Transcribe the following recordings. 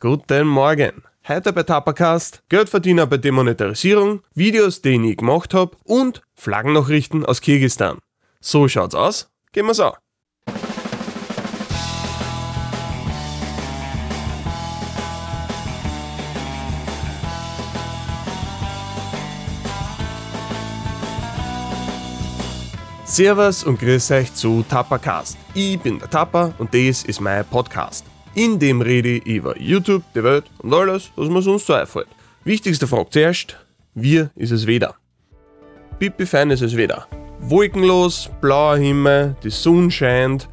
Guten Morgen. Heute bei Tapacast Geldverdiener bei Demonetarisierung, Videos, die ich nie gemacht habe und Flaggennachrichten aus Kirgistan. So schaut's aus. Gehen wir's an. Servus und grüß euch zu Tapacast. Ich bin der Tapper und das ist mein Podcast. In dem rede ich über YouTube, die Welt und alles, was mir sonst so einfällt. Wichtigste Frage zuerst, wie ist es Wetter? Pipi fein ist es Wetter. Wolkenlos, blauer Himmel, die Sonne scheint,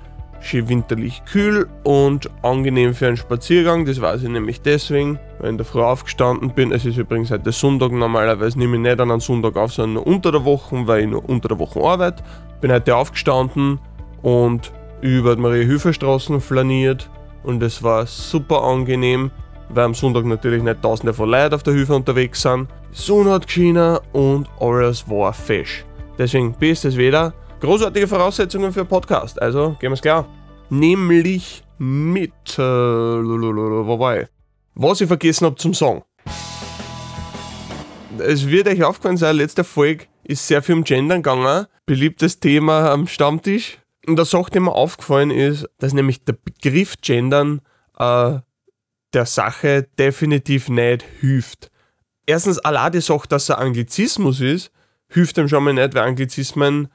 schön winterlich kühl und angenehm für einen Spaziergang. Das weiß ich nämlich deswegen, weil ich in der Früh aufgestanden bin. Es ist übrigens heute Sonntag, normalerweise nehme ich nicht an einem Sonntag auf, sondern nur unter der Woche, weil ich nur unter der Woche arbeite. Bin heute aufgestanden und über die Marie-Hilfer-Straßen flaniert und es war super angenehm, weil am Sonntag natürlich nicht tausende von Leuten auf der Hilfe unterwegs sind. Die Sonne hat geschienen und alles war fesch. Deswegen bestes Wetter. Großartige Voraussetzungen für Podcast, also gehen wir es klar. Nämlich mit. Äh, wo war ich? Was ich vergessen habe zum Song. Es wird euch aufgefallen sein, letzte Folge ist sehr viel um Gendern gegangen. Beliebtes Thema am Stammtisch. Und eine Sache, die mir aufgefallen ist, dass nämlich der Begriff Gendern äh, der Sache definitiv nicht hilft. Erstens, allein die Sache, dass er Anglizismus ist, hilft ihm schon mal nicht, weil Anglizismen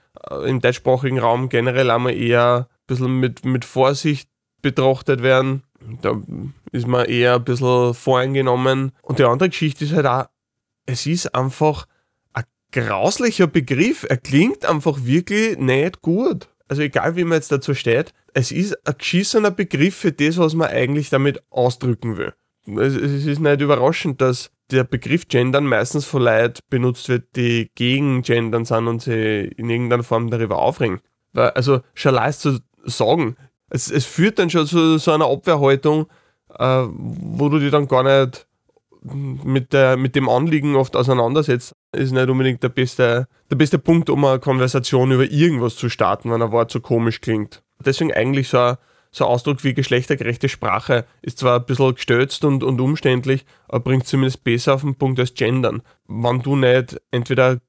im deutschsprachigen Raum generell einmal eher ein bisschen mit, mit Vorsicht betrachtet werden. Da ist man eher ein bisschen voreingenommen. Und die andere Geschichte ist halt auch, es ist einfach ein grauslicher Begriff. Er klingt einfach wirklich nicht gut. Also egal wie man jetzt dazu steht, es ist ein geschissener Begriff für das, was man eigentlich damit ausdrücken will. Es, ist nicht überraschend, dass der Begriff Gendern meistens von Leuten benutzt wird, die gegen Gendern sind und sie in irgendeiner Form darüber aufregen. Weil, also schon leicht zu sagen, es, es führt dann schon zu so einer Abwehrhaltung, äh, wo du dich dann gar nicht mit, der, mit dem Anliegen oft auseinandersetzt, ist nicht unbedingt der beste, der beste Punkt, um eine Konversation über irgendwas zu starten, wenn ein Wort so komisch klingt. Deswegen eigentlich so ein, so Ausdruck wie geschlechtergerechte Sprache ist zwar ein bisschen gestürzt und, und umständlich, aber bringt zumindest besser auf den Punkt als Gendern. Wenn du nicht entweder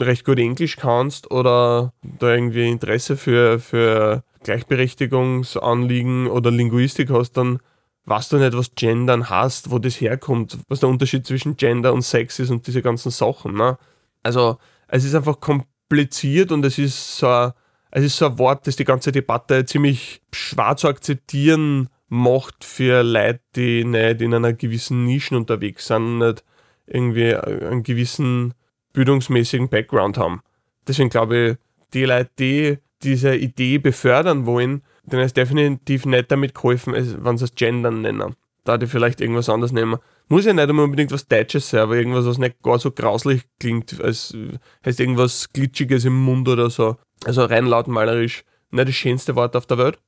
recht gut Englisch kannst oder da irgendwie Interesse für, für Gleichberechtigungsanliegen oder Linguistik hast, dann weißt du nicht, was Gendern heißt, wo das herkommt, was der Unterschied zwischen Gender und Sex ist und diese ganzen Sachen. Ne? Also es ist einfach kompliziert und es ist so ein, es ist so ein Wort, das die ganze Debatte ziemlich schwer zu akzeptieren macht für Leute, die nicht in einer gewissen Nischen unterwegs sind nicht irgendwie einen gewissen bildungsmäßigen Background haben. Deswegen glaube ich, die Leute, die diese Idee befördern wollen, denen ist definitiv nicht damit geholfen, wenn sie es Gendern nennen. Da die vielleicht irgendwas anderes nehmen. Muss ja nicht unbedingt was Deutsches sein, aber irgendwas, was nicht gar so grauslich klingt, als heißt irgendwas Glitschiges im Mund oder so. Also rein lautmalerisch nicht das schönste Wort auf der Welt.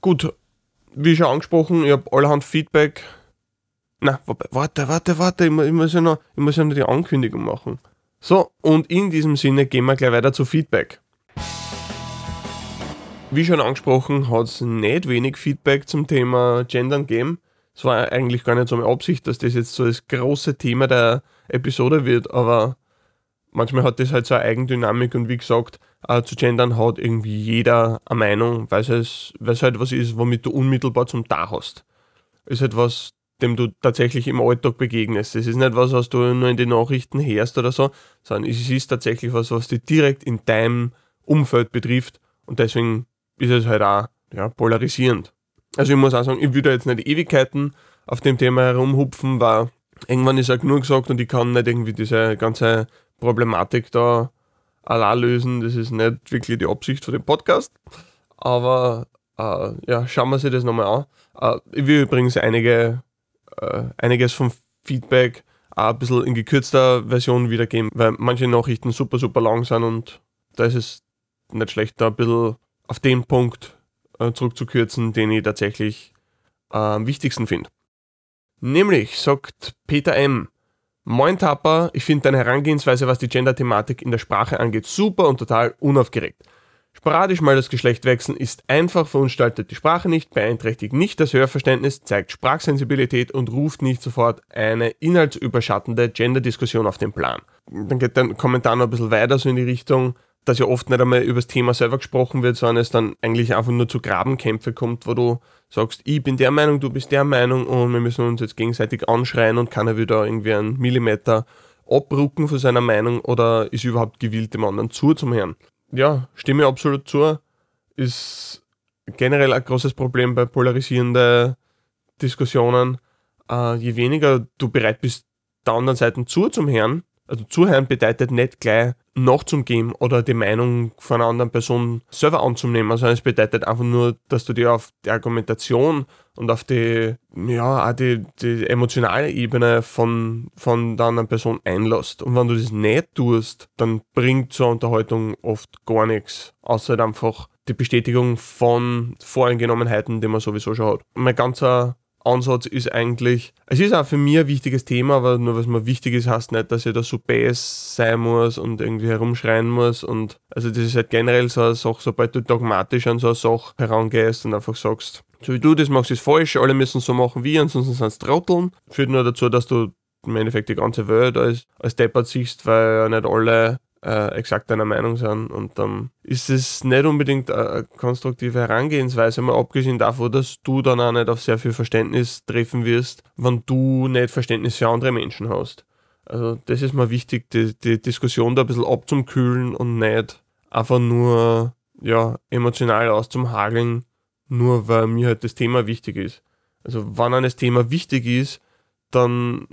Gut, wie schon angesprochen, ich habe allerhand Feedback. Na, warte, warte, warte, ich, muss ja noch, ich muss ja noch die Ankündigung machen. So, und in diesem Sinne gehen wir gleich weiter zu Feedback. Wie schon angesprochen, hat es nicht wenig Feedback zum Thema Gendern gegeben. Es war eigentlich gar nicht so meine Absicht, dass das jetzt so das große Thema der Episode wird, aber manchmal hat das halt so eine Eigendynamik und wie gesagt, äh, zu gendern hat irgendwie jeder eine Meinung, weil es, es halt was ist, womit du unmittelbar zum Da hast. Ist halt was, dem du tatsächlich im Alltag begegnest. Es ist nicht was, was du nur in den Nachrichten hörst oder so, sondern es ist tatsächlich was, was dich direkt in deinem Umfeld betrifft und deswegen ist es halt auch ja, polarisierend. Also ich muss auch sagen, ich würde jetzt nicht Ewigkeiten auf dem Thema herumhupfen, weil irgendwann ist auch nur gesagt und ich kann nicht irgendwie diese ganze Problematik da allein lösen. Das ist nicht wirklich die Absicht von dem Podcast. Aber äh, ja, schauen wir sich das nochmal an. Äh, ich will übrigens einige, äh, einiges vom Feedback auch ein bisschen in gekürzter Version wiedergeben, weil manche Nachrichten super, super lang sind und da ist es nicht schlecht, da ein bisschen auf den Punkt äh, zurückzukürzen, den ich tatsächlich äh, am wichtigsten finde. Nämlich sagt Peter M. Moin Tapper, ich finde deine Herangehensweise, was die Gender-Thematik in der Sprache angeht, super und total unaufgeregt. Sporadisch mal das Geschlecht wechseln ist einfach, verunstaltet die Sprache nicht, beeinträchtigt nicht das Hörverständnis, zeigt Sprachsensibilität und ruft nicht sofort eine inhaltsüberschattende Gender-Diskussion auf den Plan. Dann geht der Kommentar noch ein bisschen weiter so in die Richtung, dass ja oft nicht einmal über das Thema selber gesprochen wird, sondern es dann eigentlich einfach nur zu Grabenkämpfe kommt, wo du sagst, ich bin der Meinung, du bist der Meinung und wir müssen uns jetzt gegenseitig anschreien und keiner will da irgendwie einen Millimeter abrucken von seiner Meinung oder ist überhaupt gewillt, dem anderen zuzuhören ja, stimme absolut zu. Ist generell ein großes Problem bei polarisierenden Diskussionen. Äh, je weniger du bereit bist, der anderen Seite zuzuhören, also zuhören bedeutet nicht gleich nachzugeben oder die Meinung von einer anderen Person selber anzunehmen, sondern es bedeutet einfach nur, dass du dir auf die Argumentation und auf die, ja, auch die, die emotionale Ebene von, von der anderen Person einlässt. Und wenn du das nicht tust, dann bringt so eine Unterhaltung oft gar nichts, außer halt einfach die Bestätigung von Voreingenommenheiten, die man sowieso schon hat. Mein ganzer Ansatz ist eigentlich, es ist auch für mich ein wichtiges Thema, aber nur was mir wichtig ist, heißt nicht, dass ich da so bass sein muss und irgendwie herumschreien muss. Und also das ist halt generell so eine Sache, sobald du dogmatisch an so eine Sache herangehst und einfach sagst, so wie du das machst, ist falsch, alle müssen so machen wie, ansonsten sind es Trotteln. Führt nur dazu, dass du im Endeffekt die ganze Welt als, als deppert siehst, weil ja nicht alle äh, exakt deiner Meinung sind. Und dann ist es nicht unbedingt eine konstruktive Herangehensweise, mal abgesehen davon, dass du dann auch nicht auf sehr viel Verständnis treffen wirst, wenn du nicht Verständnis für andere Menschen hast. Also das ist mal wichtig, die, die Diskussion da ein bisschen abzukühlen und nicht einfach nur ja, emotional auszumhageln, nur weil mir halt das Thema wichtig ist. Also wenn ein Thema wichtig ist, dann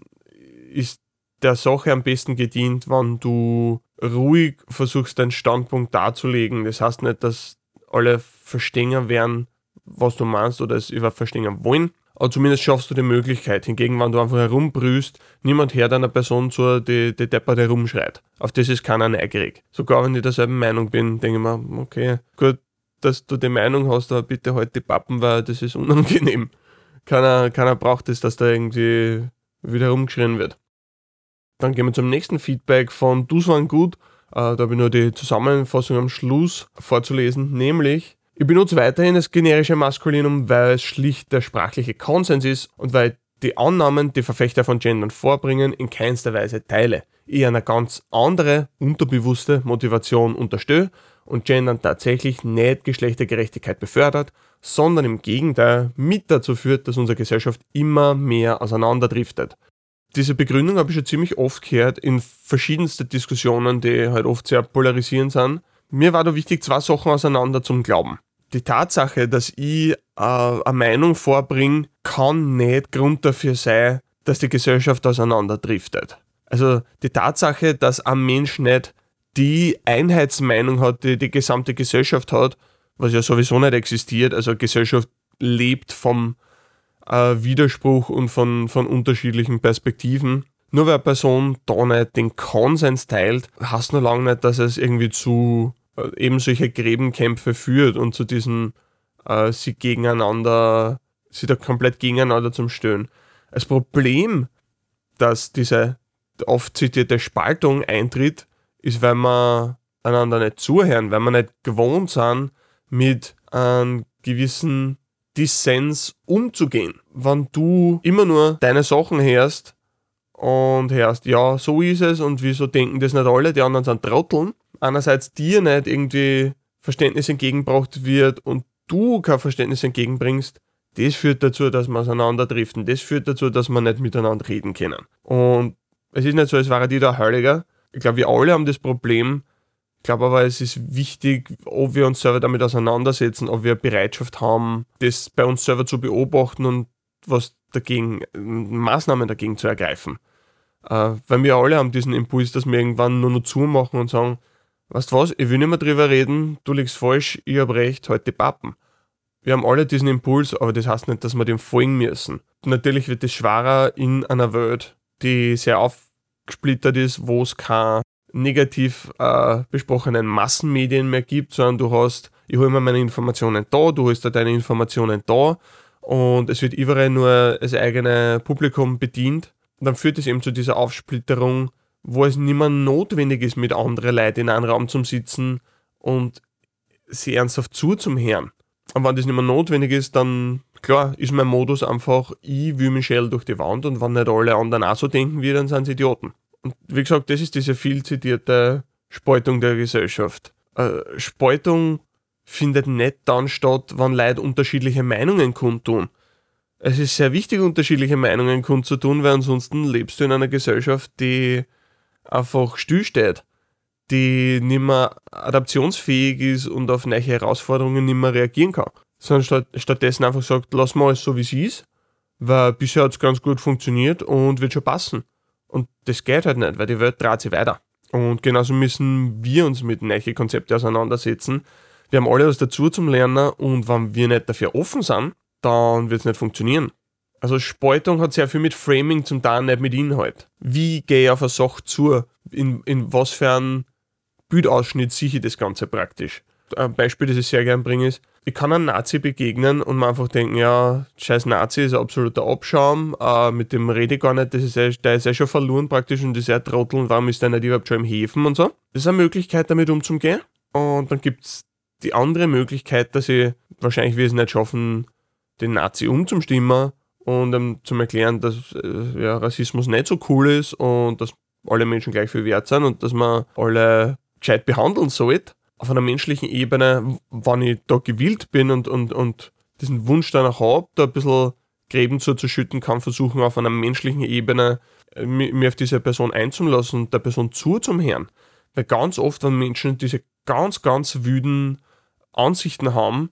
ist der Sache am besten gedient, wenn du ruhig versuchst, deinen Standpunkt darzulegen. Das heißt nicht, dass alle verstehen werden, was du meinst oder es über verstehen wollen, aber zumindest schaffst du die Möglichkeit. Hingegen, wenn du einfach herumbrüst, niemand hört einer Person zu, die, die Deppert herumschreit. Auf das ist keiner neugierig. Sogar wenn ich derselben Meinung bin, denke ich mir, okay, gut, dass du die Meinung hast, aber bitte halt die Pappen, weil das ist unangenehm. Keiner, keiner braucht es, dass da irgendwie wieder herumgeschrien wird. Dann gehen wir zum nächsten Feedback von Dus waren gut. Äh, da habe ich nur die Zusammenfassung am Schluss vorzulesen, nämlich ich benutze weiterhin das generische Maskulinum, weil es schlicht der sprachliche Konsens ist und weil die Annahmen, die Verfechter von Gendern vorbringen, in keinster Weise teile. Ich eine ganz andere, unterbewusste Motivation unterstütze und Gendern tatsächlich nicht Geschlechtergerechtigkeit befördert, sondern im Gegenteil mit dazu führt, dass unsere Gesellschaft immer mehr auseinanderdriftet diese Begründung habe ich schon ziemlich oft gehört in verschiedensten Diskussionen, die halt oft sehr polarisierend sind. Mir war da wichtig, zwei Sachen auseinander zum Glauben. Die Tatsache, dass ich äh, eine Meinung vorbringe, kann nicht Grund dafür sein, dass die Gesellschaft auseinanderdriftet. Also die Tatsache, dass ein Mensch nicht die Einheitsmeinung hat, die die gesamte Gesellschaft hat, was ja sowieso nicht existiert. Also Gesellschaft lebt vom, äh, Widerspruch und von, von unterschiedlichen Perspektiven. Nur weil eine Person da nicht den Konsens teilt, heißt nur lange nicht, dass es irgendwie zu äh, eben solche Gräbenkämpfe führt und zu diesen äh, sie gegeneinander, sie da komplett gegeneinander zum Stöhnen. Das Problem, dass diese oft zitierte Spaltung eintritt, ist, weil man einander nicht zuhören, weil man nicht gewohnt sind, mit einem gewissen Dissens umzugehen. Wenn du immer nur deine Sachen hörst und hörst, ja, so ist es und wieso denken das nicht alle, die anderen sind Trotteln, einerseits dir nicht irgendwie Verständnis entgegengebracht wird und du kein Verständnis entgegenbringst, das führt dazu, dass wir auseinanderdriften. Das führt dazu, dass wir nicht miteinander reden können. Und es ist nicht so, als wäre die da Heiliger. Ich glaube, wir alle haben das Problem, ich glaube aber, es ist wichtig, ob wir uns selber damit auseinandersetzen, ob wir Bereitschaft haben, das bei uns selber zu beobachten und was dagegen, Maßnahmen dagegen zu ergreifen. Äh, weil wir alle haben diesen Impuls, dass wir irgendwann nur noch zumachen und sagen, weißt du was, ich will nicht mehr drüber reden, du liegst falsch, ich habe recht, heute halt Pappen. Wir haben alle diesen Impuls, aber das heißt nicht, dass wir dem folgen müssen. Natürlich wird es schwerer in einer Welt, die sehr aufgesplittert ist, wo es kein negativ äh, besprochenen Massenmedien mehr gibt, sondern du hast, ich hole mir meine Informationen da, du holst da deine Informationen da und es wird überall nur das eigene Publikum bedient. Und dann führt es eben zu dieser Aufsplitterung, wo es nicht mehr notwendig ist, mit anderen Leuten in einem Raum zu sitzen und sie ernsthaft zu zum Herrn. Und wenn das nicht mehr notwendig ist, dann klar, ist mein Modus einfach, ich will Michelle durch die Wand und wenn nicht alle anderen auch so denken wie, dann sind sie Idioten. Und wie gesagt, das ist diese viel zitierte Spaltung der Gesellschaft. Äh, Spaltung findet nicht dann statt, wenn Leute unterschiedliche Meinungen kundtun. Es ist sehr wichtig, unterschiedliche Meinungen kundzutun, weil ansonsten lebst du in einer Gesellschaft, die einfach stillsteht, die nicht mehr adaptionsfähig ist und auf neue Herausforderungen nicht mehr reagieren kann. Sondern statt, stattdessen einfach sagt, lass mal alles so wie es ist, weil bisher hat es ganz gut funktioniert und wird schon passen. Und das geht halt nicht, weil die Welt dreht sich weiter. Und genauso müssen wir uns mit neuen Konzepten auseinandersetzen. Wir haben alle was dazu zum Lernen und wenn wir nicht dafür offen sind, dann wird es nicht funktionieren. Also Spaltung hat sehr viel mit Framing zum tun, nicht mit Inhalt. Wie gehe ich auf eine Sache zu? In, in was für einen Bildausschnitt sehe ich das Ganze praktisch? Ein Beispiel, das ich sehr gerne bringe, ist, ich kann einem Nazi begegnen und mir einfach denken, ja, scheiß Nazi ist ein absoluter Abschaum, äh, mit dem rede ich gar nicht, das ist ja, der ist ja schon verloren praktisch und ist ja Trottel und warum ist der nicht überhaupt schon im Häfen und so. Das ist eine Möglichkeit, damit umzugehen. Und dann gibt es die andere Möglichkeit, dass ich wahrscheinlich wir es nicht schaffen, den Nazi umzustimmen und um, zum erklären, dass äh, ja, Rassismus nicht so cool ist und dass alle Menschen gleich viel wert sind und dass man alle gescheit behandeln sollte auf einer menschlichen Ebene, wenn ich da gewillt bin und, und, und diesen Wunsch danach habe, da ein bisschen Gräben zuzuschütten, kann versuchen, auf einer menschlichen Ebene äh, mir auf diese Person einzulassen und der Person zu zum Herrn. Weil ganz oft, wenn Menschen diese ganz, ganz wüden Ansichten haben,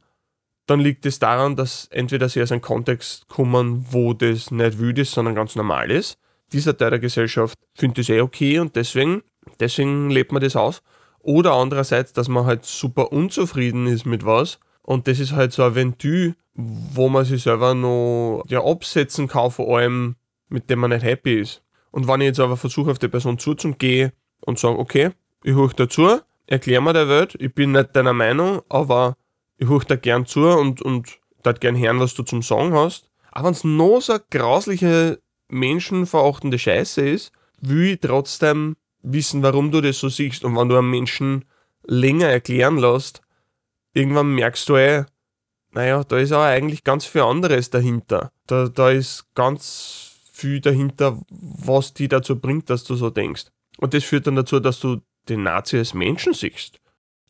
dann liegt es daran, dass entweder sie aus einem Kontext kommen, wo das nicht wüd ist, sondern ganz normal ist. Dieser Teil der Gesellschaft findet das eh okay und deswegen, deswegen lebt man das aus. Oder andererseits, dass man halt super unzufrieden ist mit was. Und das ist halt so ein Ventil, wo man sich selber noch ja, absetzen kann vor allem, mit dem man nicht happy ist. Und wenn ich jetzt aber versuche, auf die Person zuzugehen und sage, okay, ich höre dazu, erklär mir der Welt, ich bin nicht deiner Meinung, aber ich höre da gern zu und, und dort gern hören, was du zum Sagen hast. Aber wenn es noch so grausliche, menschenverachtende Scheiße ist, will ich trotzdem wissen, warum du das so siehst. Und wenn du einem Menschen länger erklären lässt, irgendwann merkst du eh, naja, da ist aber eigentlich ganz viel anderes dahinter. Da, da ist ganz viel dahinter, was die dazu bringt, dass du so denkst. Und das führt dann dazu, dass du den Nazi als Menschen siehst.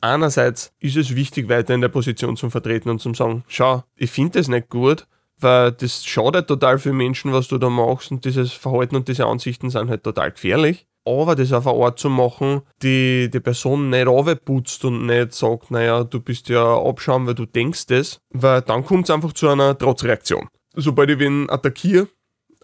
Einerseits ist es wichtig, weiter in der Position zu vertreten und zu sagen, schau, ich finde das nicht gut, weil das schadet total für Menschen, was du da machst und dieses Verhalten und diese Ansichten sind halt total gefährlich aber das auf eine Art zu machen, die die Person nicht aufputzt und nicht sagt, naja, du bist ja abschauen, weil du denkst das, weil dann kommt es einfach zu einer Trotzreaktion. Sobald ich wen attackiere,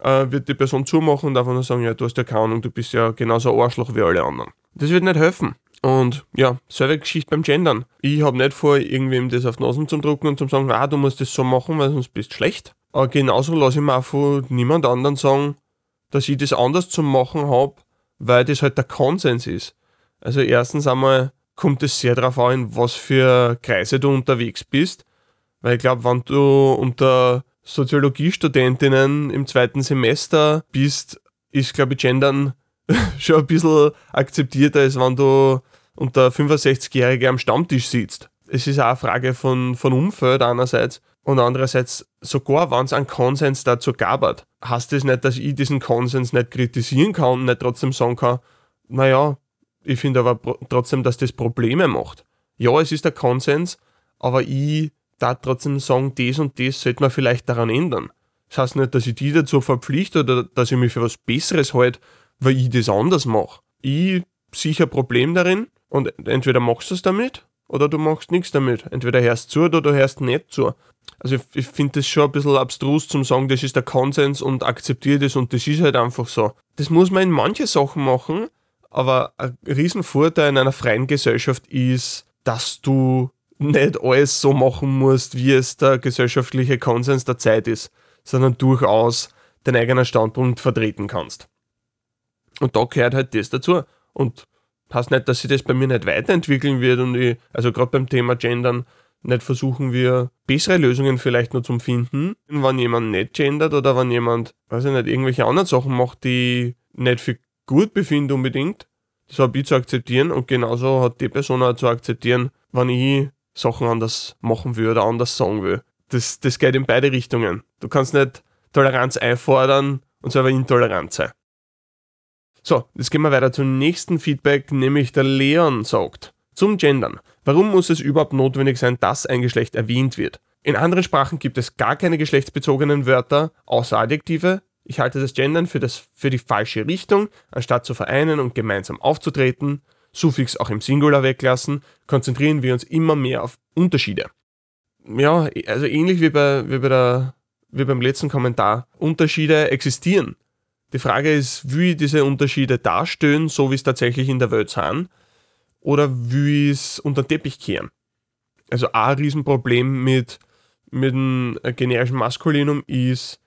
äh, wird die Person zumachen und einfach nur sagen, ja, du hast ja keine Ahnung, du bist ja genauso ein Arschloch wie alle anderen. Das wird nicht helfen. Und ja, selbe Geschichte beim Gendern. Ich habe nicht vor, irgendwem das auf die Nasen zu drucken und zu sagen, ah, du musst das so machen, weil sonst bist du schlecht. Aber genauso lasse ich mir auch von niemand anderen sagen, dass ich das anders zu machen habe, weil das halt der Konsens ist. Also erstens einmal kommt es sehr darauf an, was für Kreise du unterwegs bist. Weil ich glaube, wenn du unter Soziologiestudentinnen im zweiten Semester bist, ist, glaube ich, Gendern schon ein bisschen akzeptierter, als wenn du unter 65-Jährige am Stammtisch sitzt. Es ist auch eine Frage von, von Umfeld einerseits und andererseits, sogar wenn es einen Konsens dazu gab, heißt das nicht, dass ich diesen Konsens nicht kritisieren kann und nicht trotzdem sagen kann, naja, ich finde aber trotzdem, dass das Probleme macht. Ja, es ist der Konsens, aber ich darf trotzdem sagen, das und das sollte man vielleicht daran ändern. Das heißt nicht, dass ich die dazu verpflichte oder dass ich mich für was Besseres halte, weil ich das anders mache. Ich ein Problem darin und entweder machst du es damit oder du machst nichts damit. Entweder hörst du zu oder du hörst nicht zu. Also ich, ich finde das schon ein bisschen abstrus zum sagen, das ist der Konsens und akzeptiere das und das ist halt einfach so. Das muss man in manche Sachen machen, aber ein Riesenvorteil in einer freien Gesellschaft ist, dass du nicht alles so machen musst, wie es der gesellschaftliche Konsens der Zeit ist, sondern durchaus deinen eigenen Standpunkt vertreten kannst. Und da gehört halt das dazu. Und heißt nicht, dass sich das bei mir nicht weiterentwickeln wird und ich, also gerade beim Thema Gendern, nicht versuchen wir bessere Lösungen vielleicht nur zum Finden, wenn jemand nicht gendert oder wenn jemand, weiß ich nicht, irgendwelche anderen Sachen macht, die nicht für gut befinden unbedingt. Das habe ich zu akzeptieren und genauso hat die Person auch zu akzeptieren, wenn ich Sachen anders machen will oder anders sagen will. Das, das geht in beide Richtungen. Du kannst nicht Toleranz einfordern und selber intolerant sein. So, jetzt gehen wir weiter zum nächsten Feedback, nämlich der Leon sagt, zum Gendern. Warum muss es überhaupt notwendig sein, dass ein Geschlecht erwähnt wird? In anderen Sprachen gibt es gar keine geschlechtsbezogenen Wörter, außer Adjektive. Ich halte das Gendern für, das, für die falsche Richtung, anstatt zu vereinen und gemeinsam aufzutreten. Suffix auch im Singular weglassen, konzentrieren wir uns immer mehr auf Unterschiede. Ja, also ähnlich wie, bei, wie, bei der, wie beim letzten Kommentar. Unterschiede existieren. Die Frage ist, wie diese Unterschiede darstellen, so wie es tatsächlich in der Welt sind, oder wie es unter den Teppich kehren. Also ein Riesenproblem mit, mit dem generischen Maskulinum ist,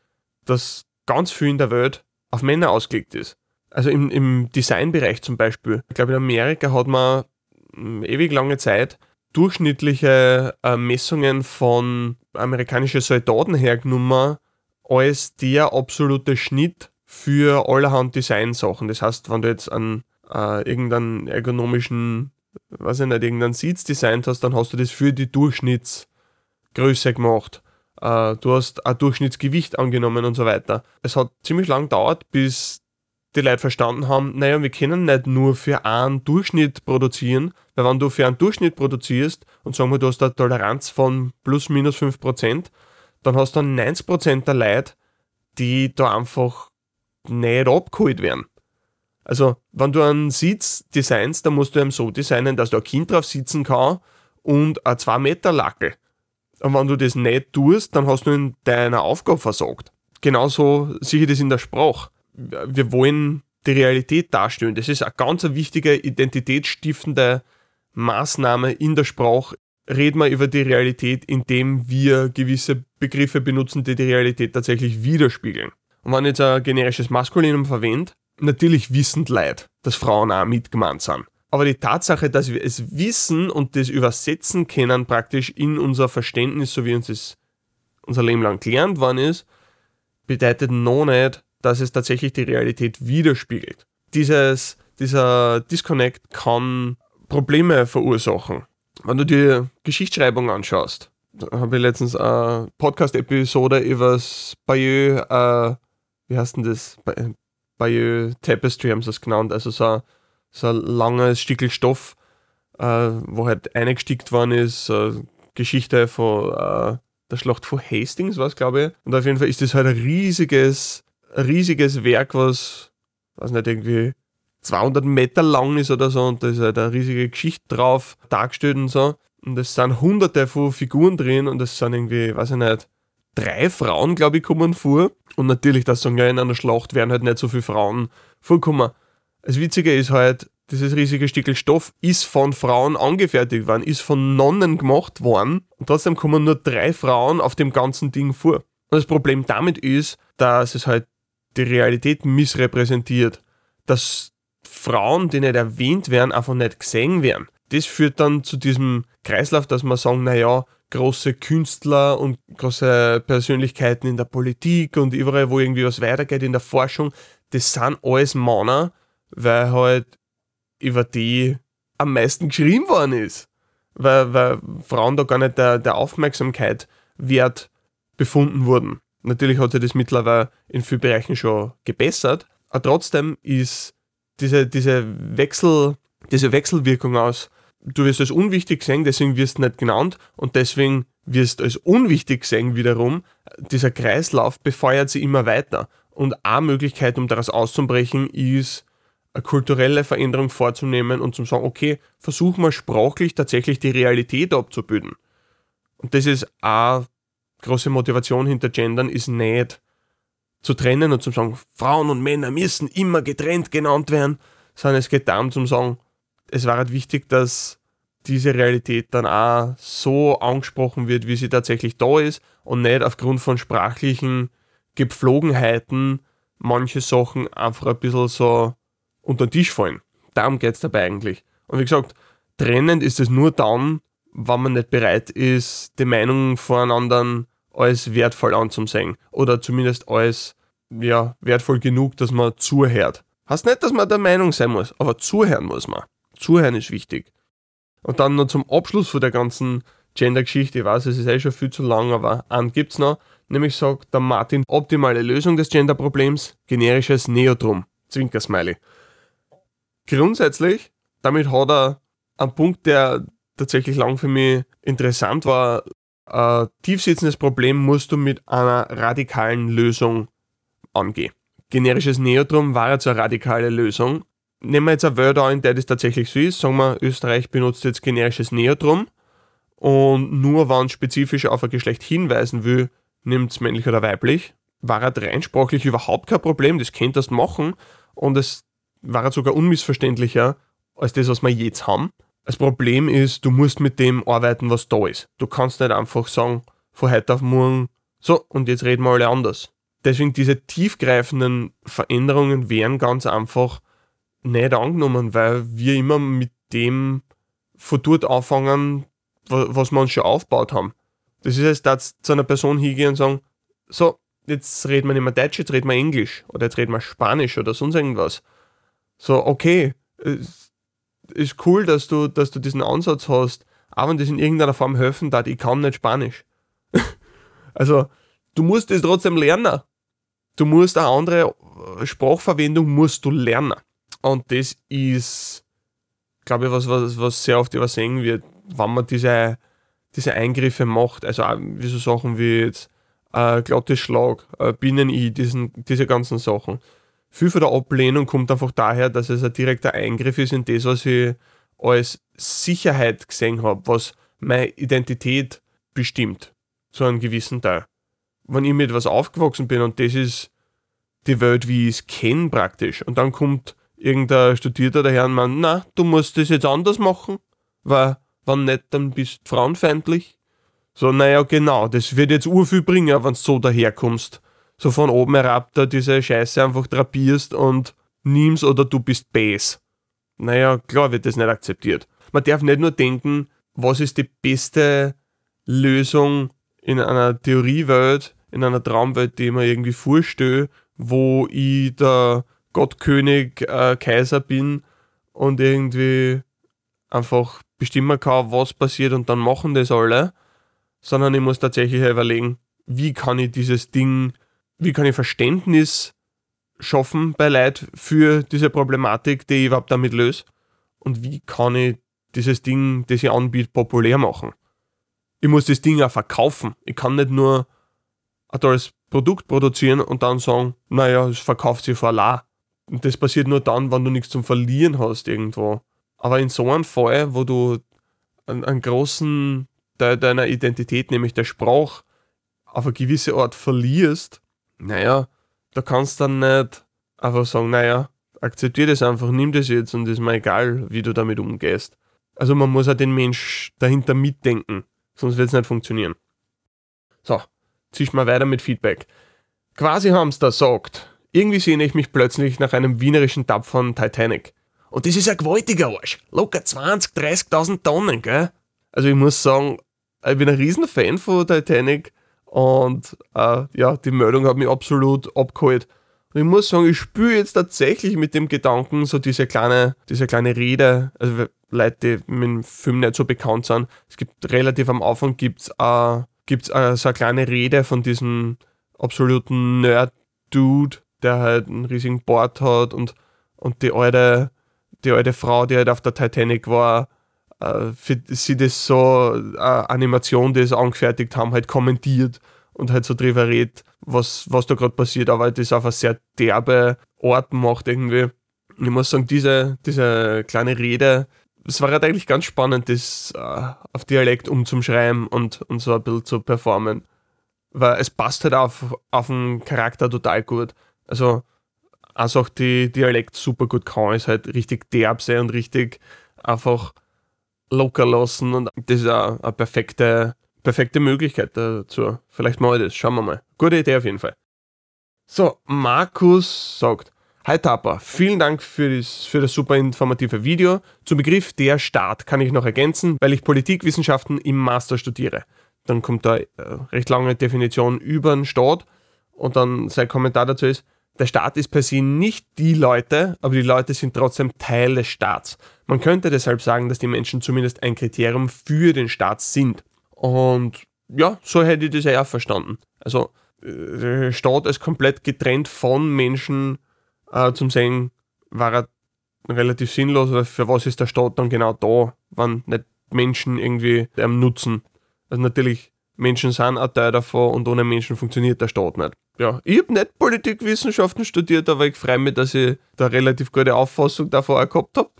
dass ganz viel in der Welt auf Männer ausgelegt ist. Also im, im Designbereich zum Beispiel. Ich glaube, in Amerika hat man hm, ewig lange Zeit durchschnittliche äh, Messungen von amerikanischen Soldaten hergenommen als der absolute Schnitt für allerhand Designsachen. Das heißt, wenn du jetzt an äh, irgendeinen ergonomischen, weiß ich nicht, irgendeinen Sitz designt hast, dann hast du das für die Durchschnittsgröße gemacht. Äh, du hast ein Durchschnittsgewicht angenommen und so weiter. Es hat ziemlich lang gedauert, bis die Leute verstanden haben, naja, wir können nicht nur für einen Durchschnitt produzieren, weil wenn du für einen Durchschnitt produzierst und sagen wir, du hast eine Toleranz von plus minus 5%, dann hast du dann 90% der Leute, die da einfach nicht abgeholt werden. Also, wenn du einen Sitz designst, dann musst du ihm so designen, dass da ein Kind drauf sitzen kann und ein 2 Meter Lacke. Und wenn du das nicht tust, dann hast du in deiner Aufgabe versagt. Genauso sehe ich das in der Sprache wir wollen die Realität darstellen. Das ist eine ganz wichtige identitätsstiftende Maßnahme in der Sprache. Reden wir über die Realität, indem wir gewisse Begriffe benutzen, die die Realität tatsächlich widerspiegeln. Und wenn ich jetzt ein generisches Maskulinum verwende, natürlich wissen die Leute, dass Frauen auch mitgemeint sind. Aber die Tatsache, dass wir es wissen und das übersetzen können, praktisch in unser Verständnis, so wie uns das unser Leben lang gelernt worden ist, bedeutet noch nicht, dass es tatsächlich die Realität widerspiegelt. Dieses, dieser Disconnect kann Probleme verursachen. Wenn du dir Geschichtsschreibung anschaust, habe ich letztens eine Podcast-Episode über das Bayeux, äh, wie heißt denn das? Bayeux Tapestry haben sie es genannt, also so, so ein langes Stückel Stoff, äh, wo halt eingestickt worden ist, äh, Geschichte von äh, der Schlacht von Hastings, was glaube ich. Und auf jeden Fall ist das halt ein riesiges riesiges Werk, was, weiß nicht, irgendwie 200 Meter lang ist oder so und da ist halt eine riesige Geschichte drauf dargestellt und so. Und es sind hunderte von Figuren drin und es sind irgendwie, weiß ich nicht, drei Frauen, glaube ich, kommen vor. Und natürlich, das sagen ja, in einer Schlacht werden halt nicht so viele Frauen vorkommen. Das Witzige ist halt, dieses riesige Stückel Stoff ist von Frauen angefertigt worden, ist von Nonnen gemacht worden und trotzdem kommen nur drei Frauen auf dem ganzen Ding vor. Und das Problem damit ist, dass es halt die Realität missrepräsentiert, dass Frauen, die nicht erwähnt werden, einfach nicht gesehen werden. Das führt dann zu diesem Kreislauf, dass man sagen, naja, große Künstler und große Persönlichkeiten in der Politik und überall, wo irgendwie was weitergeht in der Forschung, das sind alles Männer, weil halt über die am meisten geschrieben worden ist. Weil, weil Frauen da gar nicht der, der Aufmerksamkeit wert befunden wurden. Natürlich hat sich das mittlerweile in vielen Bereichen schon gebessert, aber trotzdem ist diese, diese, Wechsel, diese Wechselwirkung aus, du wirst als unwichtig gesehen, deswegen wirst du nicht genannt und deswegen wirst du als unwichtig gesehen wiederum, dieser Kreislauf befeuert sie immer weiter. Und eine Möglichkeit, um daraus auszubrechen, ist, eine kulturelle Veränderung vorzunehmen und zu sagen, okay, versuchen wir sprachlich tatsächlich die Realität abzubilden. Und das ist auch große Motivation hinter Gendern ist nicht zu trennen und zu sagen, Frauen und Männer müssen immer getrennt genannt werden, sondern es geht darum zu sagen, es war halt wichtig, dass diese Realität dann auch so angesprochen wird, wie sie tatsächlich da ist und nicht aufgrund von sprachlichen Gepflogenheiten manche Sachen einfach ein bisschen so unter den Tisch fallen. Darum geht es dabei eigentlich. Und wie gesagt, trennend ist es nur dann, wenn man nicht bereit ist, die Meinung von als wertvoll anzusehen. Oder zumindest als ja, wertvoll genug, dass man zuhört. Heißt nicht, dass man der Meinung sein muss, aber zuhören muss man. Zuhören ist wichtig. Und dann noch zum Abschluss von der ganzen Gender-Geschichte. Ich weiß, es ist eh schon viel zu lang, aber einen gibt es noch. Nämlich sagt der Martin, optimale Lösung des Gender-Problems, generisches Neotrum. Zwinker-Smiley. Grundsätzlich, damit hat er einen Punkt, der tatsächlich lang für mich interessant war. Ein tiefsitzendes Problem musst du mit einer radikalen Lösung angehen. Generisches Neotrum war jetzt eine radikale Lösung. Nehmen wir jetzt eine Wörter an, der das tatsächlich so ist. Sagen wir, Österreich benutzt jetzt generisches Neotrum und nur wenn spezifisch auf ein Geschlecht hinweisen will, nimmt es männlich oder weiblich. War halt reinsprachlich überhaupt kein Problem, das könntest du machen und es war halt sogar unmissverständlicher als das, was wir jetzt haben. Das Problem ist, du musst mit dem arbeiten, was da ist. Du kannst nicht einfach sagen, von heute auf morgen, so, und jetzt reden wir alle anders. Deswegen diese tiefgreifenden Veränderungen wären ganz einfach nicht angenommen, weil wir immer mit dem von dort anfangen, was wir uns schon aufgebaut haben. Das ist jetzt, dass zu einer Person hingehen und sagen, so, jetzt reden wir nicht mehr Deutsch, jetzt reden wir Englisch oder jetzt reden wir Spanisch oder sonst irgendwas. So, okay, ist cool, dass du, dass du diesen Ansatz hast, auch wenn das in irgendeiner Form helfen darf, ich kann nicht Spanisch. also, du musst es trotzdem lernen. Du musst eine andere Sprachverwendung musst du lernen. Und das ist, glaube ich, was, was, was sehr oft übersehen wird, wenn man diese, diese Eingriffe macht. Also auch wie so Sachen wie jetzt äh, glattes Schlag, äh, Binnen-I, diese ganzen Sachen. Viel von der Ablehnung kommt einfach daher, dass es ein direkter Eingriff ist in das, was ich als Sicherheit gesehen habe, was meine Identität bestimmt, zu einem gewissen Teil wenn ich mit etwas aufgewachsen bin und das ist die Welt, wie ich es kenne praktisch. Und dann kommt irgendein Studierter daher meint, na, du musst das jetzt anders machen, weil wenn nicht, dann bist du frauenfeindlich. So, naja, genau, das wird jetzt urviel bringen, wenn du so daherkommst. So von oben herab da diese Scheiße einfach drapierst und nimmst oder du bist Bass. Naja, klar wird das nicht akzeptiert. Man darf nicht nur denken, was ist die beste Lösung in einer Theoriewelt, in einer Traumwelt, die mir irgendwie vorstelle, wo ich Gottkönig, äh, Kaiser bin und irgendwie einfach bestimmen kann, was passiert und dann machen das alle, sondern ich muss tatsächlich überlegen, wie kann ich dieses Ding, wie kann ich Verständnis schaffen bei Leid für diese Problematik, die ich überhaupt damit löse und wie kann ich dieses Ding, das ich anbiete, populär machen. Ich muss das Ding auch verkaufen. Ich kann nicht nur ein tolles Produkt produzieren und dann sagen, naja, es verkauft sich vor la. Und das passiert nur dann, wenn du nichts zum Verlieren hast irgendwo. Aber in so einem Fall, wo du einen, einen großen Teil deiner Identität, nämlich der Sprache, auf eine gewisse Art verlierst, naja, da kannst du dann nicht einfach sagen, naja, akzeptiere das einfach, nimm das jetzt und ist mir egal, wie du damit umgehst. Also man muss auch den Mensch dahinter mitdenken, sonst wird es nicht funktionieren. So, zieh mal weiter mit Feedback. Quasi Hamster sagt, irgendwie sehne ich mich plötzlich nach einem wienerischen Tab von Titanic. Und das ist ein gewaltiger Arsch. Locker 20, 30.000 Tonnen, gell? Also ich muss sagen, ich bin ein riesen Fan von Titanic und äh, ja, die Meldung hat mich absolut abgeholt. Und ich muss sagen, ich spüre jetzt tatsächlich mit dem Gedanken so diese kleine, diese kleine Rede, also Leute, die mit dem Film nicht so bekannt sind. Es gibt relativ am Anfang gibt's äh, gibt es äh, so eine kleine Rede von diesem absoluten Nerd-Dude, der halt einen riesigen Bord hat und, und die alte, die alte Frau, die halt auf der Titanic war, äh, für sie das so äh, Animation, die sie angefertigt haben, halt kommentiert und halt so drüber redet, was, was da gerade passiert, aber das auf eine sehr derbe Art macht irgendwie. Ich muss sagen, diese, diese kleine Rede es war halt eigentlich ganz spannend, das äh, auf Dialekt umzuschreiben und, und so ein bisschen zu performen. Weil es passt halt auf, auf den Charakter total gut. Also, also auch die Dialekt super gut kann, ist halt richtig derb sein und richtig einfach locker lassen und das ist auch eine perfekte, perfekte Möglichkeit dazu. Vielleicht mal das, schauen wir mal. Gute Idee auf jeden Fall. So, Markus sagt, Hi Tapa, vielen Dank für das, für das super informative Video. Zum Begriff der Staat kann ich noch ergänzen, weil ich Politikwissenschaften im Master studiere. Dann kommt da äh, recht lange Definition über den Staat und dann sein Kommentar dazu ist, der Staat ist per se nicht die Leute, aber die Leute sind trotzdem Teil des Staats. Man könnte deshalb sagen, dass die Menschen zumindest ein Kriterium für den Staat sind. Und ja, so hätte ich das ja auch verstanden. Also äh, Staat ist komplett getrennt von Menschen äh, zum Sehen, war er relativ sinnlos, oder für was ist der Staat dann genau da, wenn nicht Menschen irgendwie am Nutzen. Also natürlich, Menschen sind ein Teil davon und ohne Menschen funktioniert der Staat nicht. Ja, ich habe nicht Politikwissenschaften studiert, aber ich freue mich, dass ich da relativ gute Auffassung davon auch gehabt habe.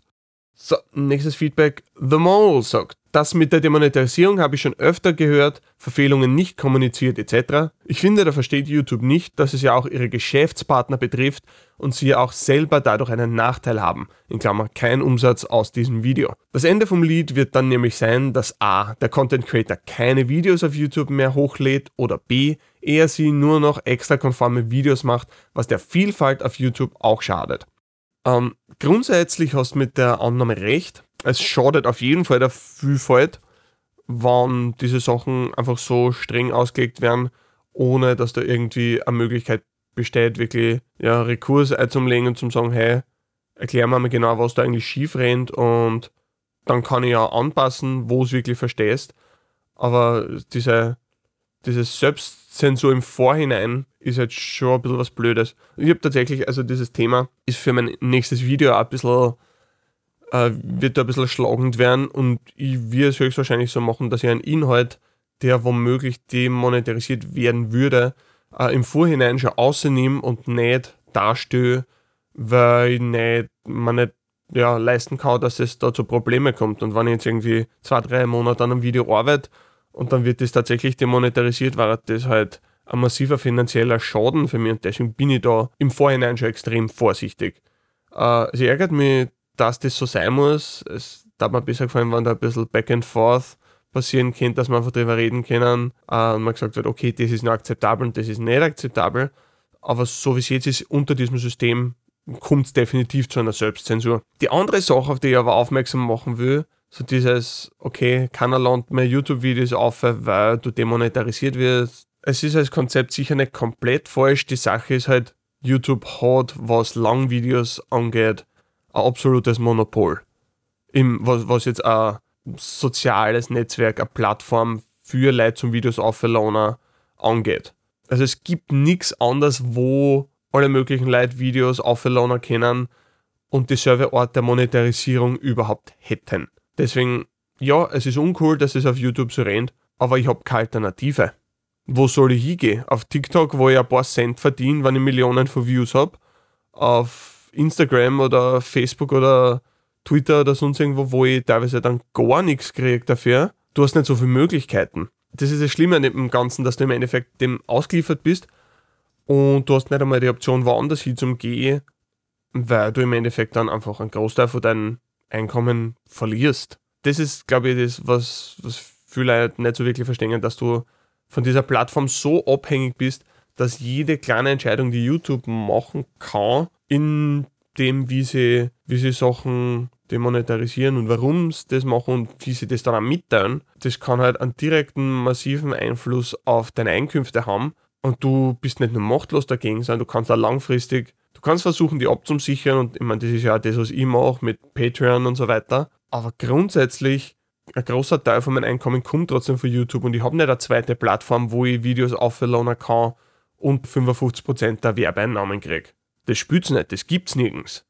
So, nächstes Feedback. The Mole sagt, das mit der Demonetarisierung habe ich schon öfter gehört, Verfehlungen nicht kommuniziert etc. Ich finde, da versteht YouTube nicht, dass es ja auch ihre Geschäftspartner betrifft und sie ja auch selber dadurch einen Nachteil haben. In Klammer, kein Umsatz aus diesem Video. Das Ende vom Lied wird dann nämlich sein, dass A, der Content Creator keine Videos auf YouTube mehr hochlädt oder B, er sie nur noch extra konforme Videos macht, was der Vielfalt auf YouTube auch schadet. Ähm, grundsätzlich hast du mit der Annahme recht. Es schadet auf jeden Fall der Vielfalt, wenn diese Sachen einfach so streng ausgelegt werden, ohne dass da irgendwie eine Möglichkeit besteht, wirklich ja, Rekurs einzulegen und zu sagen, hey, erklär mir mal genau, was da eigentlich schief rennt und dann kann ich ja anpassen, wo es wirklich verstehst. Aber diese, dieses Selbstzensur im Vorhinein ist jetzt schon ein bisschen was Blödes. Ich habe tatsächlich, also dieses Thema ist für mein nächstes Video ein bisschen, äh, wird da ein bisschen schlagend werden und ich werde es höchstwahrscheinlich so machen, dass ich einen Inhalt, der womöglich demonetarisiert werden würde, äh, im Vorhinein schon außernehme und nicht darstelle, weil ich nicht, man nicht ja, leisten kann, dass es da zu Problemen kommt. Und wenn ich jetzt irgendwie zwei, drei Monate an einem Video arbeite und dann wird das tatsächlich demonetarisiert, war das halt ein massiver finanzieller Schaden für mich und deswegen bin ich da im Vorhinein schon extrem vorsichtig. Äh, es ärgert mich, dass das so sein muss. Es hat mir besser gefallen, wenn da ein bisschen Back and Forth passieren könnte, dass man einfach darüber reden können äh, und man gesagt wird, okay, das ist noch akzeptabel und das ist nicht akzeptabel. Aber so wie es jetzt ist, unter diesem System kommt es definitiv zu einer Selbstzensur. Die andere Sache, auf die ich aber aufmerksam machen will, so dieses, okay, keiner lernt mehr YouTube-Videos auf, weil du demonetarisiert wirst, es ist als Konzept sicher nicht komplett falsch. Die Sache ist halt, YouTube hat, was Langvideos angeht, ein absolutes Monopol. Im, was, was jetzt ein soziales Netzwerk, eine Plattform für Leute zum Videos aufladen angeht. Also es gibt nichts anderes, wo alle möglichen Leute Videos aufladen können und dieselbe Art der Monetarisierung überhaupt hätten. Deswegen, ja, es ist uncool, dass es auf YouTube so rennt, aber ich habe keine Alternative wo soll ich hingehen? Auf TikTok, wo ich ein paar Cent verdiene, wenn ich Millionen von Views habe. Auf Instagram oder Facebook oder Twitter oder sonst irgendwo, wo ich teilweise dann gar nichts kriege dafür. Du hast nicht so viele Möglichkeiten. Das ist das Schlimme an dem Ganzen, dass du im Endeffekt dem ausgeliefert bist und du hast nicht einmal die Option, woanders hin zum Gehen, weil du im Endeffekt dann einfach einen Großteil von deinem Einkommen verlierst. Das ist, glaube ich, das, was, was viele Leute nicht so wirklich verstehen, dass du von dieser Plattform so abhängig bist, dass jede kleine Entscheidung, die YouTube machen kann, in dem, wie sie, wie sie Sachen demonetarisieren und warum sie das machen und wie sie das dann auch mitteilen, das kann halt einen direkten, massiven Einfluss auf deine Einkünfte haben. Und du bist nicht nur machtlos dagegen, sondern du kannst auch langfristig, du kannst versuchen, die abzusichern und ich meine, das ist ja auch das, was ich mache mit Patreon und so weiter. Aber grundsätzlich ein großer Teil von meinem Einkommen kommt trotzdem von YouTube und ich habe nicht eine zweite Plattform, wo ich Videos aufladen kann und 55% der Werbeeinnahmen kriege. Das spürt's nicht, das gibt's nirgends.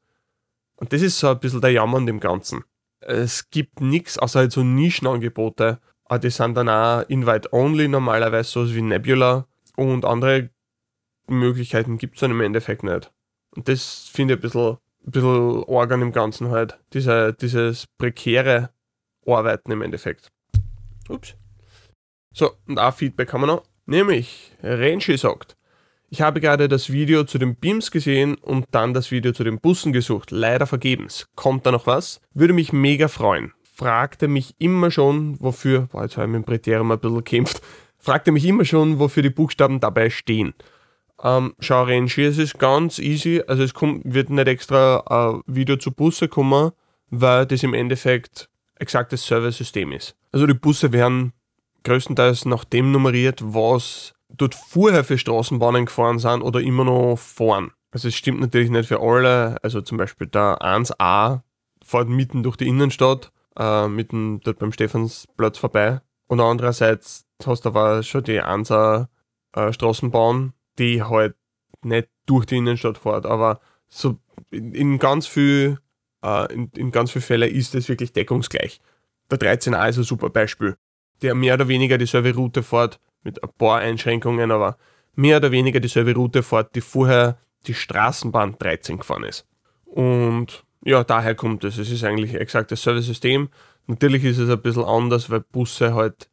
Und das ist so ein bisschen der Jammer an dem Ganzen. Es gibt nichts außer halt so Nischenangebote, aber die sind dann auch Invite-Only normalerweise, so wie Nebula und andere Möglichkeiten gibt es dann im Endeffekt nicht. Und das finde ich ein bisschen, ein bisschen Organ im Ganzen halt. Diese, dieses prekäre arbeiten im Endeffekt. Ups. So, und auch Feedback haben wir noch. Nämlich, Renshi sagt, ich habe gerade das Video zu den Beams gesehen und dann das Video zu den Bussen gesucht. Leider vergebens. Kommt da noch was? Würde mich mega freuen. Fragte mich immer schon, wofür, boah, jetzt habe ich mit dem Präterium ein bisschen gekämpft, fragte mich immer schon, wofür die Buchstaben dabei stehen. Ähm, schau, Renshi, es ist ganz easy. Also es kommt, wird nicht extra ein Video zu Busse kommen, weil das im Endeffekt exaktes Serversystem ist. Also die Busse werden größtenteils nach dem nummeriert, was dort vorher für Straßenbahnen gefahren sind oder immer noch fahren. Also es stimmt natürlich nicht für alle. Also zum Beispiel der 1a fährt mitten durch die Innenstadt, äh, mitten dort beim Stephansplatz vorbei. Und andererseits hast du aber schon die Ansa äh, Straßenbahn, die halt nicht durch die Innenstadt fährt, aber so in, in ganz viel äh, in, in ganz vielen Fällen ist es wirklich deckungsgleich. Der 13a ist ein super Beispiel, der mehr oder weniger dieselbe Route fährt, mit ein paar Einschränkungen, aber mehr oder weniger dieselbe Route fährt, die vorher die Straßenbahn 13 gefahren ist. Und ja, daher kommt es. Es ist eigentlich exakt dasselbe System. Natürlich ist es ein bisschen anders, weil Busse halt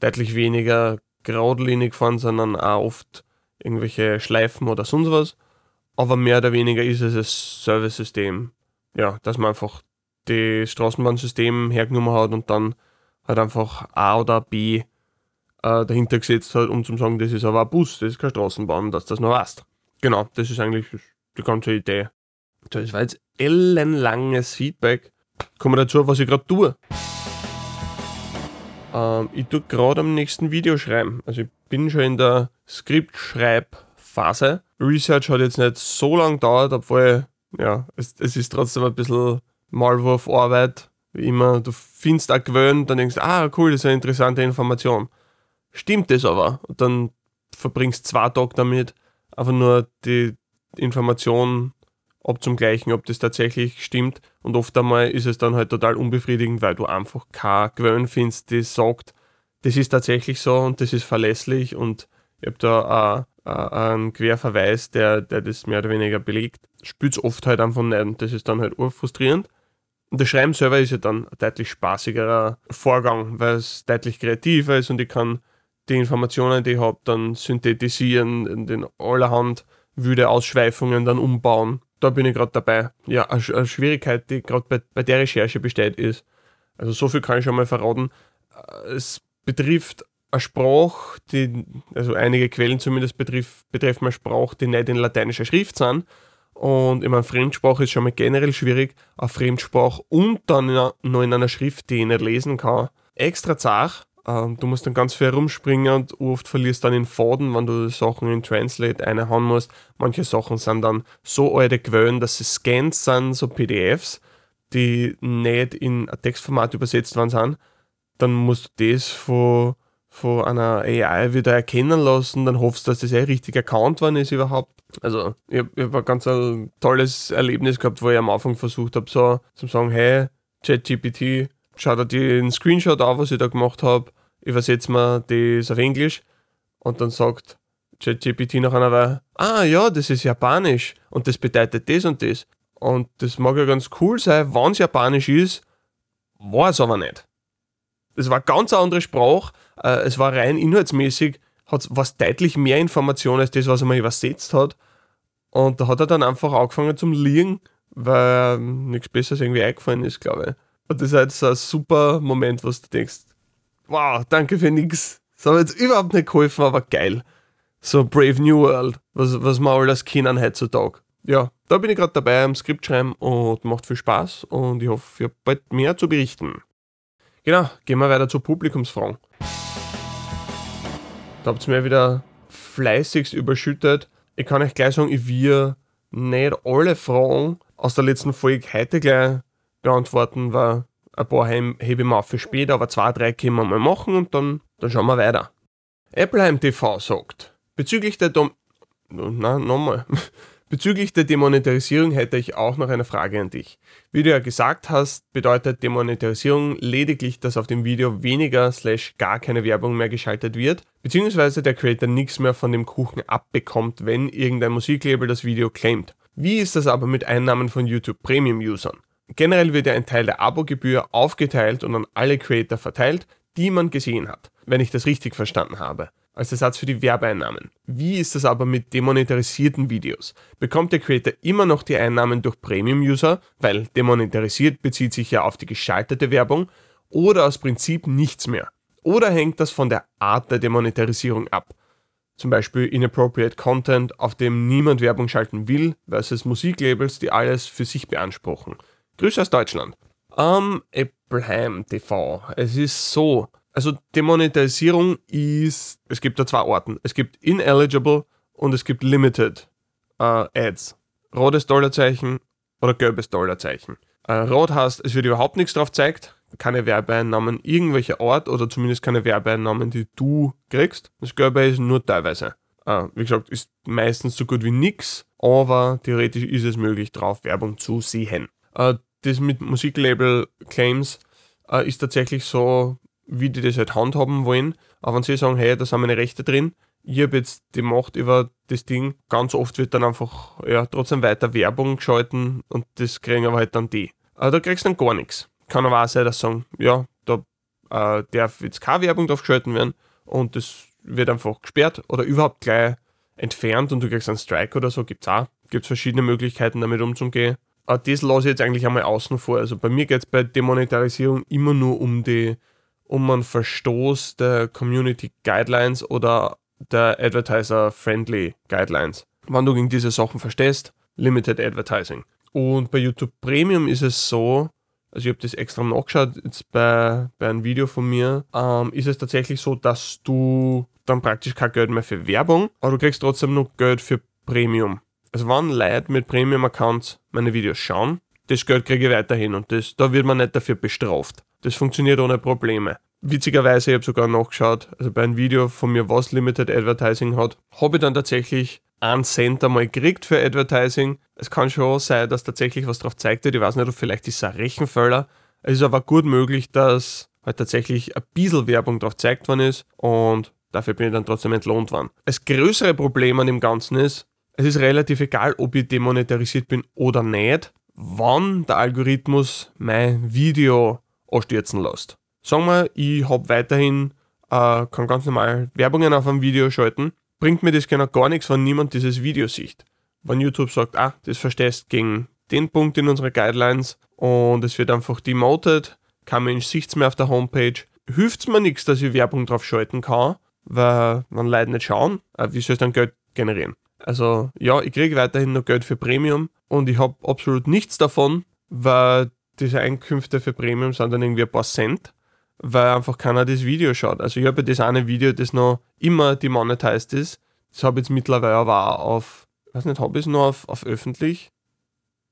deutlich weniger geradlinig fahren, sondern auch oft irgendwelche Schleifen oder sonst was. Aber mehr oder weniger ist es ein Service-System. Ja, dass man einfach das Straßenbahnsystem hergenommen hat und dann halt einfach A oder B äh, dahinter gesetzt hat, um zu sagen, das ist aber ein Bus, das ist keine Straßenbahn, dass das noch weißt. Genau, das ist eigentlich die ganze Idee. Das war jetzt ellenlanges Feedback. Kommen wir dazu, was ich gerade tue. Ähm, ich tue gerade am nächsten Video schreiben. Also ich bin schon in der Skriptschreibphase. Research hat jetzt nicht so lange gedauert, obwohl ja, es, es ist trotzdem ein bisschen Maulwurfarbeit. Wie immer, du findest auch gewöhnt, dann denkst du, ah cool, das ist eine interessante Information. Stimmt das aber? Und dann verbringst zwei Tage damit, einfach nur die Information abzugleichen, ob das tatsächlich stimmt. Und oft einmal ist es dann halt total unbefriedigend, weil du einfach kein Gewöhn findest, das sagt, das ist tatsächlich so und das ist verlässlich und ich habe da auch, auch einen Querverweis, der, der das mehr oder weniger belegt. Spürt es oft halt einfach nicht und das ist dann halt urfrustrierend. Und das Schreiben selber ist ja dann ein deutlich spaßigerer Vorgang, weil es deutlich kreativer ist und ich kann die Informationen, die ich habe, dann synthetisieren, in allerhand wüde Ausschweifungen dann umbauen. Da bin ich gerade dabei. Ja, eine, Schwierigkeit, die gerade bei, bei der Recherche besteht, ist, also so viel kann ich schon mal verraten, äh, es betrifft eine Sprache, die, also einige Quellen zumindest betrifft, betreffen eine Sprache, die nicht in lateinischer Schrift sind. Und ich meine, Fremdsprache ist schon mal generell schwierig, eine Fremdsprache und dann noch in einer Schrift, die ich nicht lesen kann. Extra zart, ähm, du musst dann ganz viel herumspringen und oft verlierst dann den Faden, wenn du Sachen in Translate einhauen musst. Manche Sachen sind dann so alte Quellen, dass sie Scans sind, so PDFs, die nicht in ein Textformat übersetzt worden sind. Dann musst du das von, von einer AI wieder erkennen lassen, dann hoffst du, dass das eh richtig erkannt worden ist überhaupt. Also, ich habe hab ein ganz ein tolles Erlebnis gehabt, wo ich am Anfang versucht habe, so zu sagen, hey, ChatGPT, schau dir den Screenshot an, was ich da gemacht habe, übersetze mir das auf Englisch und dann sagt ChatGPT nach einer Weile, ah ja, das ist Japanisch und das bedeutet das und das. Und das mag ja ganz cool sein, wenn es Japanisch ist, war es aber nicht. Es war ganz eine andere Sprache, äh, es war rein inhaltsmäßig, hat was deutlich mehr Informationen als das, was er mir übersetzt hat. Und da hat er dann einfach angefangen zum Liegen, weil nichts Besseres irgendwie eingefallen ist, glaube ich. Und das ist halt so ein super Moment, was du denkst, wow, danke für nix. Das hat jetzt überhaupt nicht geholfen, aber geil. So Brave New World, was, was wir alles kennen heutzutage. Ja, da bin ich gerade dabei am Skript schreiben und macht viel Spaß und ich hoffe, ihr habt bald mehr zu berichten. Genau, gehen wir weiter zu Publikumsfragen. Da habt ihr mir wieder fleißigst überschüttet. Ich kann euch gleich sagen, ich will nicht alle Fragen aus der letzten Folge heute gleich beantworten, weil ein paar hebe ich auf für später, aber zwei, drei können wir mal machen und dann, dann schauen wir weiter. Appleheim TV sagt, bezüglich der Dom na, nochmal. Bezüglich der Demonetarisierung hätte ich auch noch eine Frage an dich. Wie du ja gesagt hast, bedeutet Demonetarisierung lediglich, dass auf dem Video weniger slash gar keine Werbung mehr geschaltet wird, beziehungsweise der Creator nichts mehr von dem Kuchen abbekommt, wenn irgendein Musiklabel das Video claimt. Wie ist das aber mit Einnahmen von YouTube Premium Usern? Generell wird ja ein Teil der Abogebühr aufgeteilt und an alle Creator verteilt, die man gesehen hat, wenn ich das richtig verstanden habe. Als Ersatz für die Werbeeinnahmen. Wie ist das aber mit demonetarisierten Videos? Bekommt der Creator immer noch die Einnahmen durch Premium-User, weil demonetarisiert bezieht sich ja auf die geschaltete Werbung, oder aus Prinzip nichts mehr? Oder hängt das von der Art der Demonetarisierung ab? Zum Beispiel Inappropriate Content, auf dem niemand Werbung schalten will, versus Musiklabels, die alles für sich beanspruchen. Grüße aus Deutschland. Am um, Abraham TV. Es ist so, also Demonetarisierung ist, es gibt da zwei Orten. Es gibt ineligible und es gibt limited uh, Ads. Rotes Dollarzeichen oder gelbes Dollarzeichen. Uh, rot heißt, es wird überhaupt nichts drauf gezeigt. keine Werbeeinnahmen irgendwelcher Art oder zumindest keine Werbeeinnahmen, die du kriegst. Das Gelbe ist nur teilweise. Äh, wie gesagt, ist meistens so gut wie nichts, aber theoretisch ist es möglich, drauf Werbung zu sehen. Äh, das mit Musiklabel-Claims äh, ist tatsächlich so, wie die das halt handhaben wollen. Aber wenn sie sagen, hey, da sind meine Rechte drin, ich habe jetzt die Macht über das Ding. Ganz oft wird dann einfach ja, trotzdem weiter Werbung geschalten und das kriegen aber halt dann die. Aber da kriegst du dann gar nichts. Kann aber auch sein, dass sie sagen, ja, da äh, darf jetzt keine Werbung drauf geschalten werden und das wird einfach gesperrt oder überhaupt gleich entfernt und du kriegst einen Strike oder so. Gibt es auch. Gibt es verschiedene Möglichkeiten, damit umzugehen. Aber das lasse ich jetzt eigentlich einmal außen vor. Also bei mir geht es bei Demonetarisierung immer nur um die um einen Verstoß der Community Guidelines oder der Advertiser-Friendly Guidelines. Wenn du gegen diese Sachen verstehst, Limited Advertising. Und bei YouTube Premium ist es so, also ich habe das extra nachgeschaut, jetzt bei, bei einem Video von mir, ähm, ist es tatsächlich so, dass du dann praktisch kein Geld mehr für Werbung, aber du kriegst trotzdem noch Geld für Premium. Also wenn Leute mit Premium-Accounts meine Videos schauen, das Geld kriege ich weiterhin und das, da wird man nicht dafür bestraft. Das funktioniert ohne Probleme witzigerweise, ich habe sogar nachgeschaut, also bei einem Video von mir, was Limited Advertising hat, habe ich dann tatsächlich einen Cent einmal gekriegt für Advertising. Es kann schon sein, dass tatsächlich was drauf zeigt. Ich weiß nicht, ob vielleicht ist es ein Rechenfehler. Es ist aber gut möglich, dass halt tatsächlich ein bisschen Werbung drauf zeigt worden ist und dafür bin ich dann trotzdem entlohnt worden. Das größere Problem an dem Ganzen ist, es ist relativ egal, ob ich demonetarisiert bin oder nicht, wann der Algorithmus mein Video anstürzen lässt. Sagen wir, ich habe weiterhin, äh, kann ganz normal Werbungen auf einem Video schalten, bringt mir das genau gar nichts, wenn niemand dieses Video sieht. Wenn YouTube sagt, ah, das verstehst gegen den Punkt in unseren Guidelines und es wird einfach demoted, kein Mensch sieht es mehr auf der Homepage, hilft es mir nichts, dass ich Werbung drauf schalten kann, weil man Leute nicht schauen, äh, wie soll es dann Geld generieren? Also ja, ich kriege weiterhin noch Geld für Premium und ich habe absolut nichts davon, weil diese Einkünfte für Premium sind dann irgendwie ein paar Cent weil einfach keiner das Video schaut. Also ich habe das eine Video, das noch immer demonetized ist. Das habe ich jetzt mittlerweile aber auch auf, weiß nicht, habe ich es nur auf, auf öffentlich?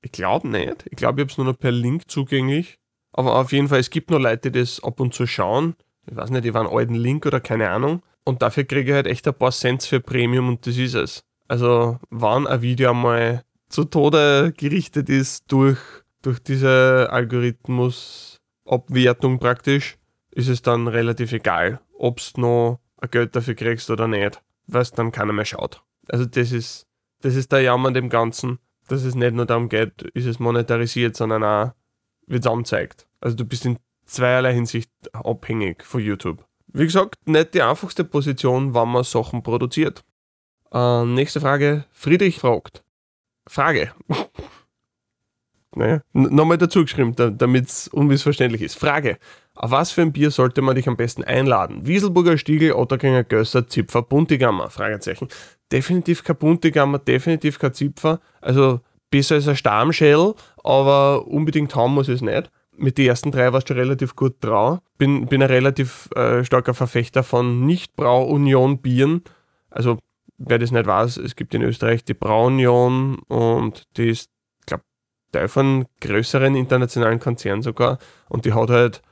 Ich glaube nicht. Ich glaube, ich habe es nur noch per Link zugänglich. Aber auf jeden Fall, es gibt noch Leute, die das ab und zu schauen. Ich weiß nicht, die waren alten Link oder keine Ahnung. Und dafür kriege ich halt echt ein paar Cents für Premium und das ist es. Also, wann ein Video einmal zu Tode gerichtet ist durch, durch diese Algorithmusabwertung praktisch, ist es dann relativ egal, ob du noch ein Geld dafür kriegst oder nicht, weil es dann keiner mehr schaut. Also das ist, das ist der Jammer dem Ganzen, dass es nicht nur darum geht, ist es monetarisiert, sondern auch wird es angezeigt. Also du bist in zweierlei Hinsicht abhängig von YouTube. Wie gesagt, nicht die einfachste Position, wann man Sachen produziert. Äh, nächste Frage. Friedrich fragt. Frage. naja, nochmal dazu geschrieben, damit es unmissverständlich ist. Frage. Auf was für ein Bier sollte man dich am besten einladen? Wieselburger Stiegel, Ottergringer Gösser, Zipfer, Buntigammer? Fragezeichen. Definitiv kein Buntigammer, definitiv kein Zipfer. Also besser als ein Stammschell, aber unbedingt haben muss es nicht. Mit den ersten drei warst du relativ gut drauf. Bin, bin ein relativ äh, starker Verfechter von Nicht-Brau-Union-Bieren. Also, wer das nicht weiß, es gibt in Österreich die Braunion und die ist, glaube Teil von größeren internationalen Konzernen sogar. Und die hat halt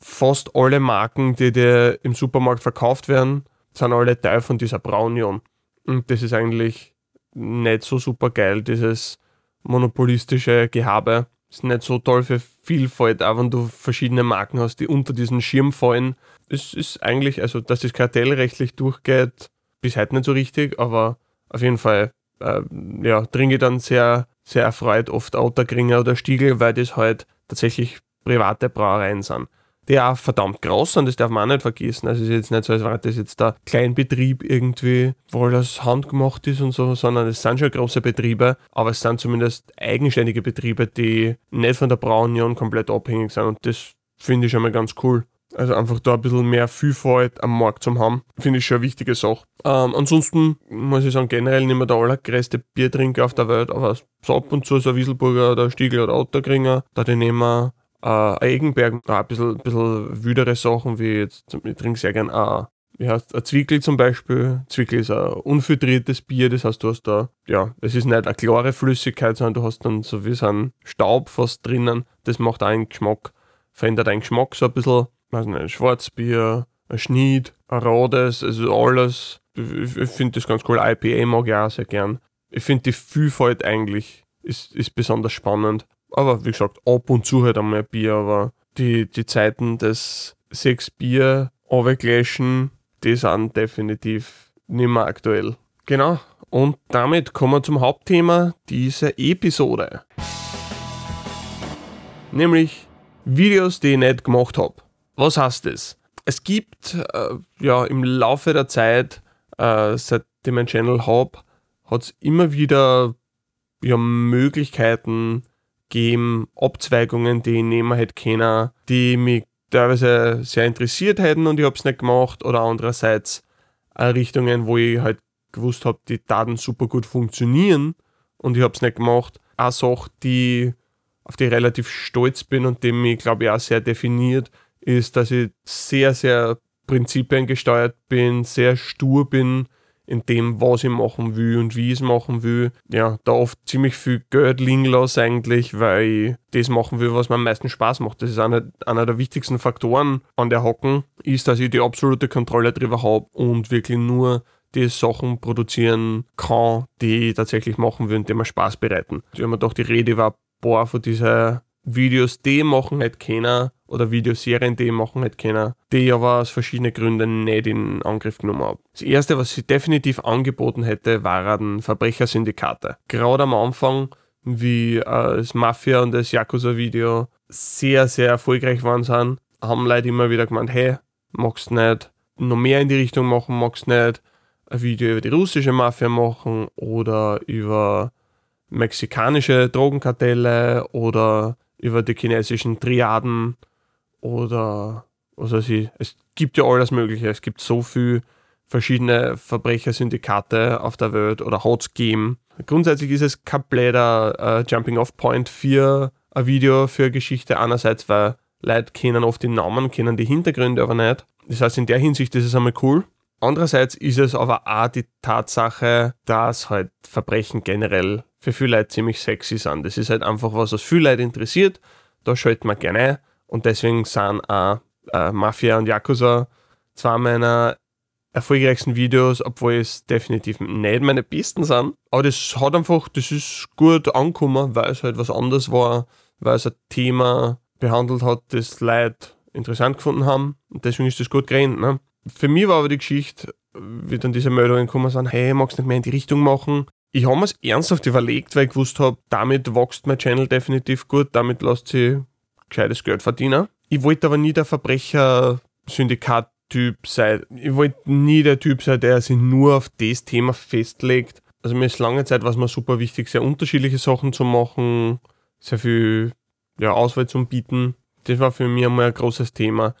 fast alle Marken, die dir im Supermarkt verkauft werden, sind alle Teil von dieser Braunion. Und das ist eigentlich nicht so super geil, dieses monopolistische Gehabe. Ist nicht so toll für Vielfalt, auch wenn du verschiedene Marken hast, die unter diesen Schirm fallen. Es ist eigentlich, also dass das kartellrechtlich durchgeht, bis heute nicht so richtig, aber auf jeden Fall, äh, ja, trinke ich dann sehr, sehr erfreut oft Ottergringer oder Stiegel, weil das halt tatsächlich private Brauereien sind die auch verdammt groß sind, das darf man auch nicht vergessen. Also es ist jetzt nicht so, als wäre das jetzt der Kleinbetrieb irgendwie, wo das handgemacht ist und so, sondern es sind schon große Betriebe, aber es sind zumindest eigenständige Betriebe, die nicht von der Braunion komplett abhängig sind und das finde ich schon mal ganz cool. Also einfach da ein bisschen mehr Vielfalt am Markt zu haben, finde ich schon eine wichtige Sache. Ähm, ansonsten muss ich sagen, generell nicht mehr der allergrößte Biertrinker auf der Welt, aber so ab und zu so ein Wieselburger oder Stiegel oder Ottergringer, da den nehmen wir äh, Eigenberg, ein bisschen, bisschen wüdere Sachen, wie jetzt, ich trinke sehr gern äh, wie heißt ein Zwickel zum Beispiel. Zwickel ist ein unfiltriertes Bier, das heißt, du hast da, ja, es ist nicht eine klare Flüssigkeit, sondern du hast dann so wie so einen Staub fast drinnen. Das macht auch einen Geschmack. verändert deinen Geschmack so ein bisschen. Weiß nicht, ein Schwarzbier, ein Schnied, ein Rodes, also alles. Ich, ich finde das ganz cool. IPA mag ich auch sehr gern. Ich finde die Vielfalt eigentlich ist, ist besonders spannend. Aber wie gesagt, ab und zu halt einmal Bier, aber die, die Zeiten des sechs Bier runtergläschen, die sind definitiv nicht mehr aktuell. Genau. Und damit kommen wir zum Hauptthema dieser Episode. Nämlich Videos, die ich nicht gemacht habe. Was heißt das? Es gibt äh, ja im Laufe der Zeit, äh, seitdem ich einen Channel habe, hat es immer wieder ja, Möglichkeiten gegeben, Abzweigungen, die ich nehmen hätte können, die mich teilweise sehr interessiert hätten und ich habe es nicht gemacht oder andererseits äh, Richtungen, wo ich halt gewusst habe, die Daten super gut funktionieren und ich habe es nicht gemacht. Eine Sache, die, auf die ich relativ stolz bin und die mich, glaube ich, auch sehr definiert, ist, dass ich sehr, sehr prinzipiengesteuert bin, sehr stur bin in dem, was ich machen will und wie ich es machen will. Ja, da oft ziemlich viel Geld liegen lasse eigentlich, weil ich das machen will, was mir am meisten Spaß macht. Das ist einer, einer der wichtigsten Faktoren an der Hocken, ist, dass ich die absolute Kontrolle darüber habe und wirklich nur die Sachen produzieren kann, die ich tatsächlich machen will und die mir Spaß bereiten. Ich habe mir doch die Rede war, boah, von dieser Videos, die machen halt keiner oder Videoserien, die machen halt keiner, die ich aber aus verschiedenen Gründen nicht in Angriff genommen habe. Das erste, was sie definitiv angeboten hätte, waren Verbrechersyndikate. Gerade am Anfang, wie äh, das Mafia und das Yakuza-Video sehr, sehr erfolgreich waren, sind, haben Leute immer wieder gemeint, hey, magst nicht noch mehr in die Richtung machen, magst nicht ein Video über die russische Mafia machen oder über mexikanische Drogenkartelle oder über die chinesischen Triaden oder weiß ich. Es gibt ja alles Mögliche. Es gibt so viele verschiedene Verbrechersyndikate auf der Welt oder es gegeben. Grundsätzlich ist es kein bläder uh, Jumping-Off-Point für ein Video, für eine Geschichte. Einerseits, weil Leute kennen oft die Namen, kennen die Hintergründe aber nicht. Das heißt, in der Hinsicht ist es einmal cool. Andererseits ist es aber auch die Tatsache, dass halt Verbrechen generell für viele Leute ziemlich sexy sind. Das ist halt einfach was, was viele Leute interessiert. Da schaltet man gerne ein. Und deswegen sind auch äh, Mafia und Yakuza zwei meiner erfolgreichsten Videos, obwohl es definitiv nicht meine besten sind. Aber das hat einfach, das ist gut angekommen, weil es halt was anderes war, weil es ein Thema behandelt hat, das Leute interessant gefunden haben. Und deswegen ist das gut gerannt. Ne? Für mich war aber die Geschichte, wie dann diese Meldungen gekommen sind, hey, magst nicht mehr in die Richtung machen? Ich habe mir es ernsthaft überlegt, weil ich gewusst habe, damit wächst mein Channel definitiv gut, damit lässt sich gescheites Geld verdienen. Ich wollte aber nie der Verbrecher-Syndikat-Typ sein. Ich wollte nie der Typ sein, der sich nur auf das Thema festlegt. Also mir ist lange Zeit was mir super wichtig, sehr unterschiedliche Sachen zu machen, sehr viel ja, Auswahl zu bieten. Das war für mich einmal ein großes Thema.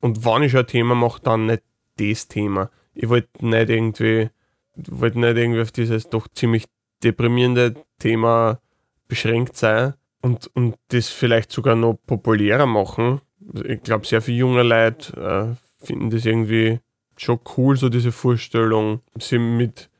Und wenn ich ein Thema mache, dann nicht das Thema. Ich wollte nicht irgendwie wollte nicht irgendwie auf dieses doch ziemlich deprimierende Thema beschränkt sein und, und das vielleicht sogar noch populärer machen. Ich glaube, sehr viele junge Leute äh, finden das irgendwie schon cool, so diese Vorstellung, sie mit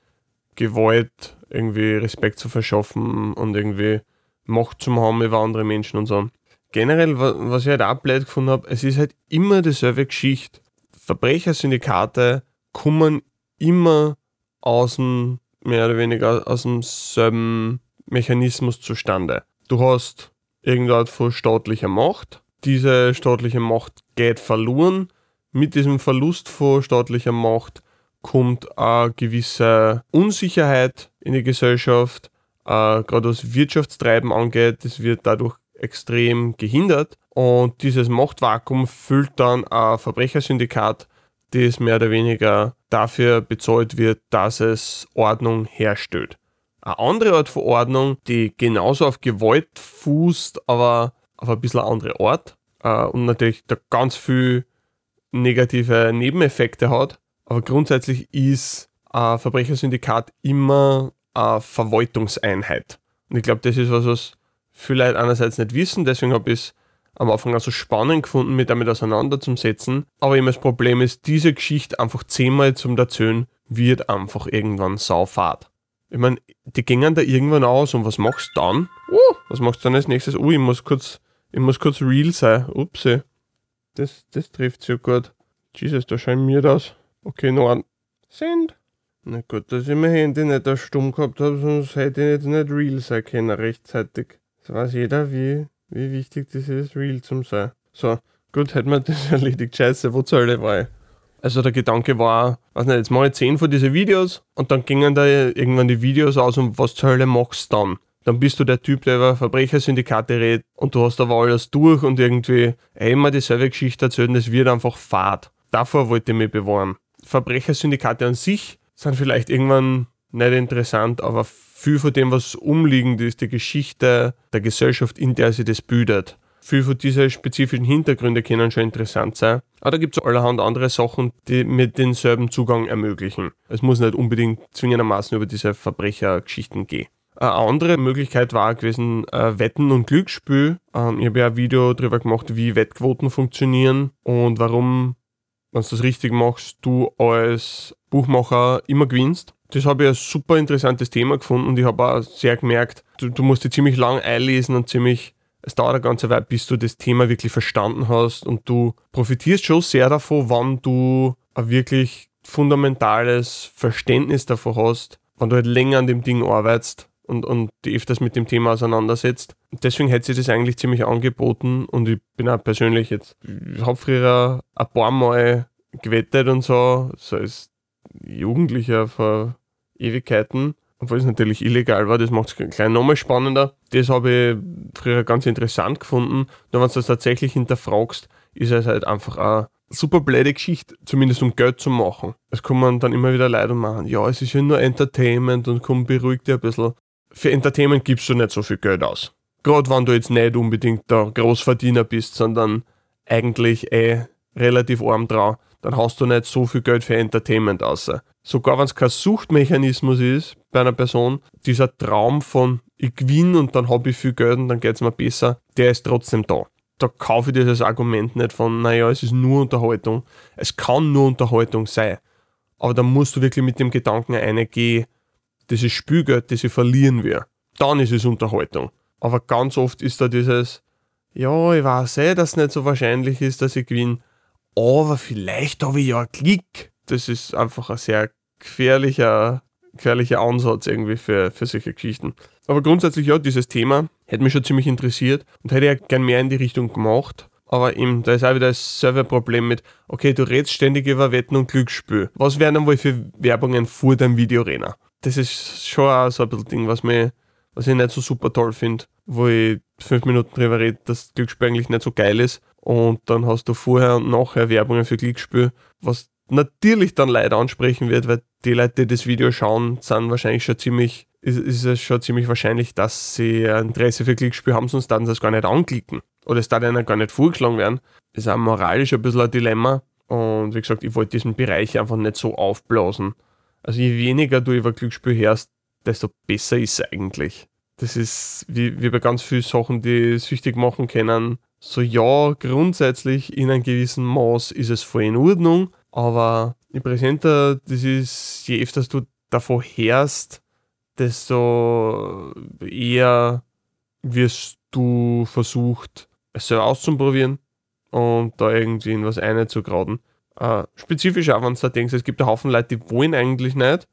Gewalt irgendwie Respekt zu verschaffen und irgendwie Macht zu haben über andere Menschen und so. Generell, was ich halt auch blöd gefunden habe, es ist halt immer dieselbe Geschichte. Verbrechersyndikate kommen immer aus dem, mehr oder weniger aus demselben Mechanismus zustande. Du hast irgendeine von staatlicher Macht. Diese staatliche Macht geht verloren. Mit diesem Verlust von staatlicher Macht kommt eine gewisse Unsicherheit in die Gesellschaft. Äh, gerade was Wirtschaftstreiben angeht, das wird dadurch extrem gehindert. Und dieses Machtvakuum füllt dann ein Verbrechersyndikat das mehr oder weniger dafür bezahlt wird, dass es Ordnung herstellt. Eine andere Art von Ordnung, die genauso auf Gewalt fußt, aber auf ein bisschen andere Art äh, und natürlich da ganz viel negative Nebeneffekte hat. Aber grundsätzlich ist ein Verbrechersyndikat immer eine Verwaltungseinheit. Und ich glaube, das ist was, was viele Leute einerseits nicht wissen, deswegen habe ich es am Anfang also spannend gefunden, mich damit auseinanderzusetzen. Aber immer das Problem ist, diese Geschichte einfach zehnmal zum Erzählen wird einfach irgendwann saufahrt. Ich meine, die gingen da irgendwann aus und was machst du dann? Oh, was machst du dann als nächstes? Oh, ich muss kurz Ich muss kurz real sein. Upsi. Das, das trifft so gut. Jesus, da scheint mir das. Okay, noch ein. Send. Na gut, dass ich mein Handy nicht auf stumm gehabt habe, sonst hätte ich jetzt nicht real sein können rechtzeitig. Das weiß jeder, wie, wie wichtig das ist, real zu sein. So, gut, hätten wir das erledigt. Scheiße, wo zur Hölle war ich? Also der Gedanke war, weiß nicht, jetzt mache ich 10 von diesen Videos und dann gingen da irgendwann die Videos aus und was zur Hölle machst du dann? Dann bist du der Typ, der über Verbrechersyndikate redet und du hast aber alles durch und irgendwie immer dieselbe Geschichte erzählen, das wird einfach fad. Davor wollte ich mich bewahren. Verbrechersyndikate an sich sind vielleicht irgendwann nicht interessant, aber viel von dem, was umliegend ist, die Geschichte der Gesellschaft, in der sie das bildet, viel von diesen spezifischen Hintergründen können schon interessant sein. Aber da gibt es allerhand andere Sachen, die mir denselben Zugang ermöglichen. Es muss nicht unbedingt zwingendermaßen über diese Verbrechergeschichten gehen. Eine andere Möglichkeit war gewesen, äh, Wetten und Glücksspiel. Ähm, ich habe ja ein Video darüber gemacht, wie Wettquoten funktionieren und warum, wenn du das richtig machst, du als Buchmacher immer gewinnst. Das habe ich ein super interessantes Thema gefunden und ich habe auch sehr gemerkt, du, du musst dich ziemlich lang einlesen und ziemlich es dauert eine ganze Weile, bis du das Thema wirklich verstanden hast und du profitierst schon sehr davon, wann du ein wirklich fundamentales Verständnis davon hast, wenn du halt länger an dem Ding arbeitest und, und die öfters mit dem Thema auseinandersetzt. Deswegen hätte sich das eigentlich ziemlich angeboten und ich bin auch persönlich jetzt, ich habe früher ein paar Mal gewettet und so, so als Jugendlicher vor Ewigkeiten obwohl es natürlich illegal war, das macht es gleich nochmal spannender. Das habe ich früher ganz interessant gefunden. Nur wenn du das tatsächlich hinterfragst, ist es halt einfach eine super blöde Geschichte, zumindest um Geld zu machen. Es kommen dann immer wieder Leute und machen, ja, es ist ja nur Entertainment und komm, beruhig dich ein bisschen. Für Entertainment gibst du nicht so viel Geld aus. Gerade wenn du jetzt nicht unbedingt der Großverdiener bist, sondern eigentlich eh relativ arm dran, dann hast du nicht so viel Geld für Entertainment aus. Sogar wenn es kein Suchtmechanismus ist bei einer Person, dieser Traum von ich gewinne und dann habe ich viel Geld und dann geht es mir besser, der ist trotzdem da. Da kaufe ich dieses Argument nicht von, naja, es ist nur Unterhaltung. Es kann nur Unterhaltung sein. Aber dann musst du wirklich mit dem Gedanken reingehen, das ist Spielgeld, das ich verlieren will. Dann ist es Unterhaltung. Aber ganz oft ist da dieses, ja, ich weiß eh, dass es nicht so wahrscheinlich ist, dass ich gewinne, aber vielleicht habe ich ja einen Klick das ist einfach ein sehr gefährlicher, gefährlicher Ansatz irgendwie für, für solche Geschichten. Aber grundsätzlich ja, dieses Thema hätte mich schon ziemlich interessiert und hätte ja gern mehr in die Richtung gemacht. Aber eben, da ist auch wieder das Serverproblem mit, okay, du redest ständig über Wetten und Glücksspiel. Was wären dann wohl für Werbungen vor deinem Videorenner? Das ist schon auch so ein bisschen Ding, was, mich, was ich nicht so super toll finde, wo ich fünf Minuten drüber rede, dass Glücksspiel eigentlich nicht so geil ist. Und dann hast du vorher und nachher Werbungen für Glücksspiel, was natürlich dann Leute ansprechen wird, weil die Leute, die das Video schauen, sind wahrscheinlich schon ziemlich, ist, ist es schon ziemlich wahrscheinlich, dass sie ein Interesse für Klickspiel haben, sonst dann das gar nicht anklicken. Oder es darf ihnen gar nicht vorgeschlagen werden. Das ist auch moralisch ein bisschen ein Dilemma. Und wie gesagt, ich wollte diesen Bereich einfach nicht so aufblasen. Also je weniger du über Glücksspiel hörst, desto besser ist es eigentlich. Das ist wie, wie bei ganz vielen Sachen, die süchtig machen können. So ja, grundsätzlich in einem gewissen Maß ist es voll in Ordnung, aber im Präsenter, das ist, je öfter du davor hörst, desto eher wirst du versucht, es selber auszuprobieren und da irgendwie in was einzugraden. Äh, spezifisch auch, wenn du da denkst, es gibt einen Haufen Leute, die wollen eigentlich nicht,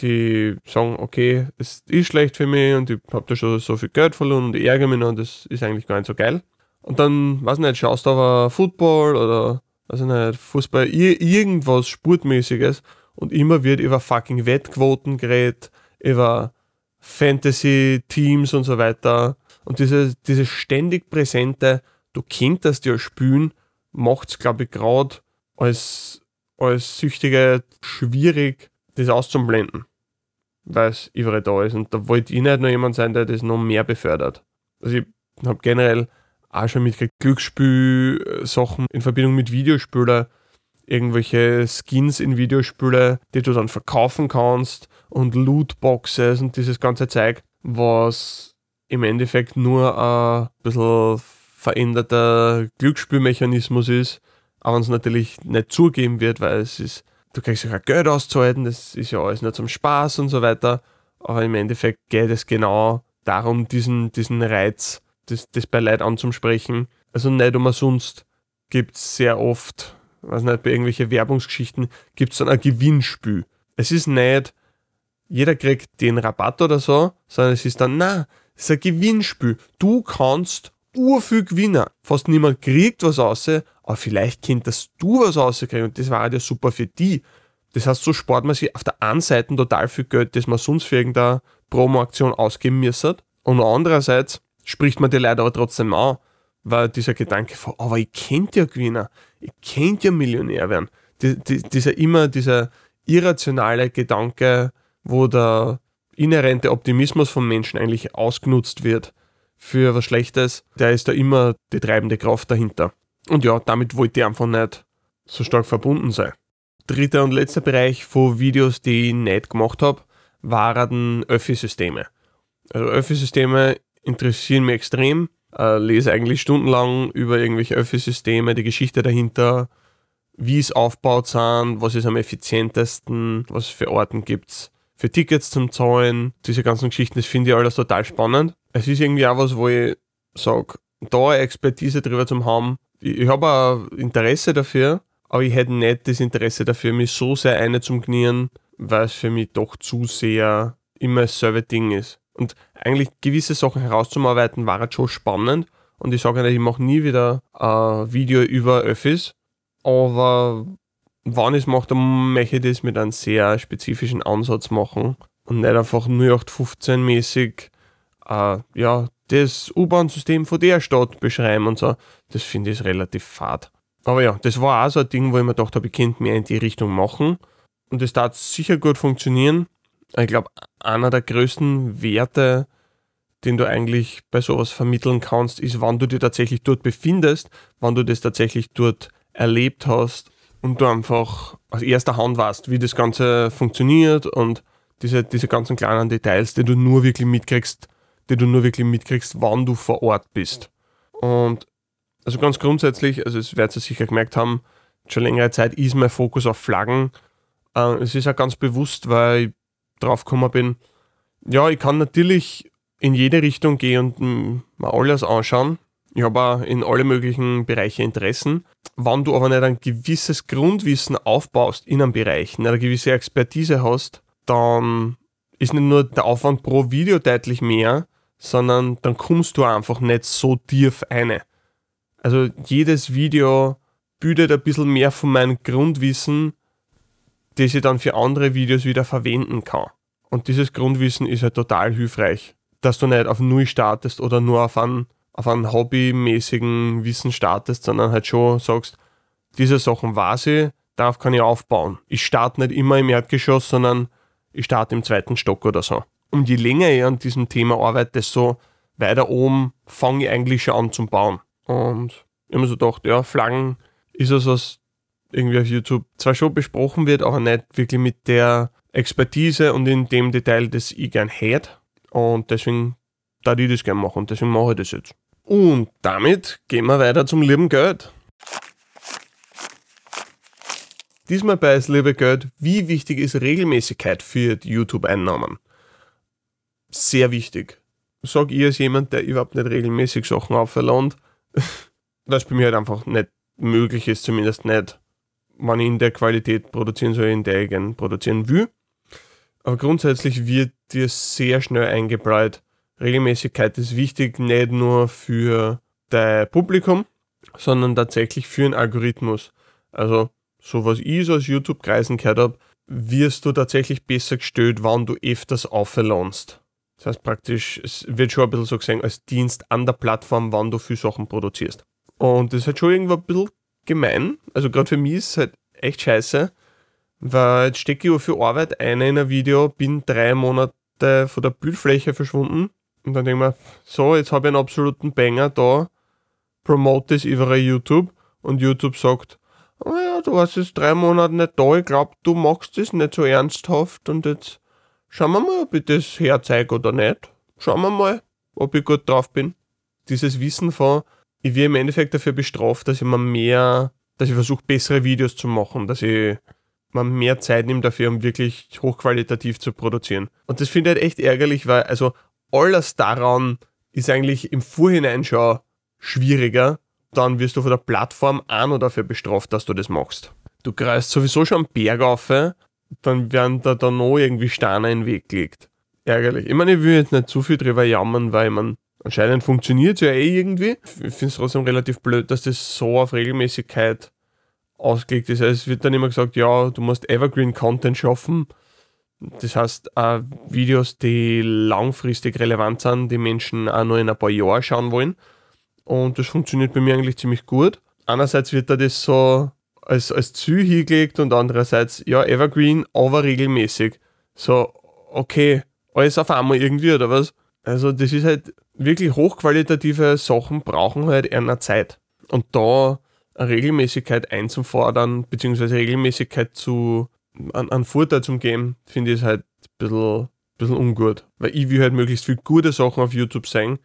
die sagen, okay, es ist schlecht für mich und ich habe da schon so viel Geld verloren und ich ärgere mich noch und das ist eigentlich gar nicht so geil. Und dann, weiß nicht, schaust du aber Football oder also nicht, Fußball, irgendwas Sportmäßiges und immer wird über fucking Wettquoten geredet, über Fantasy-Teams und so weiter. Und diese, diese ständig präsente, du könntest ja spielen, macht es, glaube ich, gerade als, als Süchtige schwierig, das auszublenden, weil es überall da ist. Und da wollte ich nicht nur jemand sein, der das noch mehr befördert. Also ich habe generell auch schon mit Glücksspiel-Sachen in Verbindung mit Videospielen, irgendwelche Skins in Videospiele, die du dann verkaufen kannst und Lootboxes und dieses ganze Zeug, was im Endeffekt nur ein bisschen veränderter Glücksspielmechanismus ist, aber es natürlich nicht zugeben wird, weil es ist, du kriegst ja Geld auszuhalten, das ist ja alles nur zum Spaß und so weiter, aber im Endeffekt geht es genau darum, diesen, diesen Reiz das, das bei Leuten anzusprechen. Also nicht umsonst gibt es sehr oft, weiß nicht, bei irgendwelchen Werbungsgeschichten, gibt es dann ein Gewinnspiel. Es ist nicht, jeder kriegt den Rabatt oder so, sondern es ist dann, na, es ist ein Gewinnspiel. Du kannst urviel gewinnen. Fast niemand kriegt was raus, aber vielleicht könntest du was rauskriegen und das war ja super für die. Das heißt, so spart man sich auf der einen Seite total viel Geld, das man sonst für irgendeine Promo-Aktion ausgeben müsste. Und andererseits spricht man die Leute aber trotzdem an, weil dieser Gedanke von, aber ich kennt ja Gewinner, ich kennt ja Millionär werden. Die, die, dieser immer dieser irrationale Gedanke, wo der inhärente Optimismus von Menschen eigentlich ausgenutzt wird für was Schlechtes, der ist da immer die treibende Kraft dahinter. Und ja, damit wollte ich einfach nicht so stark verbunden sein. Dritter und letzter Bereich von Videos, die ich nicht gemacht habe, waren Öffi-Systeme. Also Öffi-Systeme interessieren mich extrem. Äh, lese eigentlich stundenlang über irgendwelche Öffi-Systeme, die Geschichte dahinter, wie es aufgebaut sind, was ist am effizientesten, was es für Orten gibt für Tickets zum Zahlen, diese ganzen Geschichten, das finde ich alles total spannend. Es ist irgendwie auch was, wo ich sage, da eine Expertise drüber zu haben, ich, ich habe auch Interesse dafür, aber ich hätte nicht das Interesse dafür, mich so sehr eine zum Knieren, weil es für mich doch zu sehr immer dasselbe Ding ist. Und eigentlich gewisse Sachen herauszuarbeiten war halt schon spannend. Und ich sage nicht, ich mache nie wieder ein Video über Öffis, aber wenn ich es mache, dann möchte ich das mit einem sehr spezifischen Ansatz machen und nicht einfach 0815 mäßig äh, ja, das U-Bahn-System von der Stadt beschreiben und so. Das finde ich relativ fad. Aber ja, das war auch so ein Ding, wo ich mir gedacht habe, ich könnte mehr in die Richtung machen. Und das darf sicher gut funktionieren. Ich glaube, einer der größten Werte, den du eigentlich bei sowas vermitteln kannst, ist, wann du dich tatsächlich dort befindest, wann du das tatsächlich dort erlebt hast und du einfach aus erster Hand weißt, wie das Ganze funktioniert und diese, diese ganzen kleinen Details, die du nur wirklich mitkriegst, die du nur wirklich mitkriegst, wann du vor Ort bist. Und also ganz grundsätzlich, also es werdet ihr sicher gemerkt haben, schon längere Zeit ist mein Fokus auf Flaggen. Äh, es ist auch ganz bewusst, weil ich drauf gekommen bin, ja, ich kann natürlich in jede Richtung gehen und mal alles anschauen, ich habe auch in alle möglichen Bereiche Interessen. Wenn du aber nicht ein gewisses Grundwissen aufbaust in einem Bereich, nicht eine gewisse Expertise hast, dann ist nicht nur der Aufwand pro Video deutlich mehr, sondern dann kommst du einfach nicht so tief eine. Also jedes Video bildet ein bisschen mehr von meinem Grundwissen, das ich dann für andere Videos wieder verwenden kann. Und dieses Grundwissen ist halt total hilfreich, dass du nicht auf Null startest oder nur auf einen auf einen hobbymäßigen Wissen startest, sondern halt schon sagst, diese Sachen weiß ich, darauf kann ich aufbauen. Ich starte nicht immer im Erdgeschoss, sondern ich starte im zweiten Stock oder so. Und je länger ich an diesem Thema arbeite, desto weiter oben fange ich eigentlich schon an zum Bauen. Und ich habe mir so gedacht, ja, Flaggen ist es, was irgendwie auf YouTube zwar schon besprochen wird, aber nicht wirklich mit der Expertise und in dem Detail, das ich gern hätte. Und deswegen da ich das gerne machen und deswegen mache ich das jetzt. Und damit gehen wir weiter zum lieben Geld. Diesmal bei das liebe Geld, wie wichtig ist Regelmäßigkeit für YouTube-Einnahmen? Sehr wichtig. Sag ich als jemand, der überhaupt nicht regelmäßig Sachen aufverlangt, dass bei mir halt einfach nicht möglich ist, zumindest nicht, ich in der Qualität produzieren soll, in der gerne produzieren will. Aber grundsätzlich wird dir sehr schnell eingebläut, Regelmäßigkeit ist wichtig, nicht nur für dein Publikum, sondern tatsächlich für den Algorithmus. Also, so was ich so aus YouTube-Kreisen gehört habe, wirst du tatsächlich besser gestellt, wann du öfters aufverlohnst. Das heißt praktisch, es wird schon ein bisschen so gesehen als Dienst an der Plattform, wann du viel Sachen produzierst. Und das halt schon irgendwo ein bisschen gemein. Also gerade für mich ist es halt echt scheiße, weil jetzt stecke ich auch für Arbeit ein in ein Video, bin drei Monate von der Bildfläche verschwunden und dann denke ich mir, so, jetzt habe ich einen absoluten Banger da, promote das über YouTube und YouTube sagt, oh ja, du warst jetzt drei Monate nicht da, ich glaube, du machst das nicht so ernsthaft und jetzt schauen wir mal, ob ich das herzeige oder nicht. Schauen wir mal, ob ich gut drauf bin. Dieses Wissen von, ich werde im Endeffekt dafür bestraft, dass ich mir mehr, dass ich versuche, bessere Videos zu machen, dass ich mir mehr Zeit nehme dafür, um wirklich hochqualitativ zu produzieren. Und das finde ich halt echt ärgerlich, weil, also alles daran ist eigentlich im Vorhinein schon schwieriger. Dann wirst du von der Plattform auch noch dafür bestraft, dass du das machst. Du greifst sowieso schon am Berg auf, dann werden da dann noch irgendwie Steine in den Weg gelegt. Ärgerlich. Ich meine, ich will jetzt nicht zu viel drüber jammern, weil man anscheinend funktioniert es ja eh irgendwie. Ich finde es trotzdem relativ blöd, dass das so auf Regelmäßigkeit ausgelegt ist. Also es wird dann immer gesagt, ja, du musst Evergreen Content schaffen. Das heißt, äh, Videos, die langfristig relevant sind, die Menschen auch noch in ein paar Jahren schauen wollen. Und das funktioniert bei mir eigentlich ziemlich gut. Einerseits wird da das so als, als Ziel hingelegt und andererseits, ja, Evergreen, aber regelmäßig. So, okay, alles auf einmal irgendwie, oder was? Also, das ist halt wirklich hochqualitative Sachen brauchen halt eher Zeit. Und da eine Regelmäßigkeit einzufordern, beziehungsweise Regelmäßigkeit zu, an, an Vorteil zum geben, finde ich halt ein bisschen, bisschen ungut. Weil ich will halt möglichst viel gute Sachen auf YouTube sehen,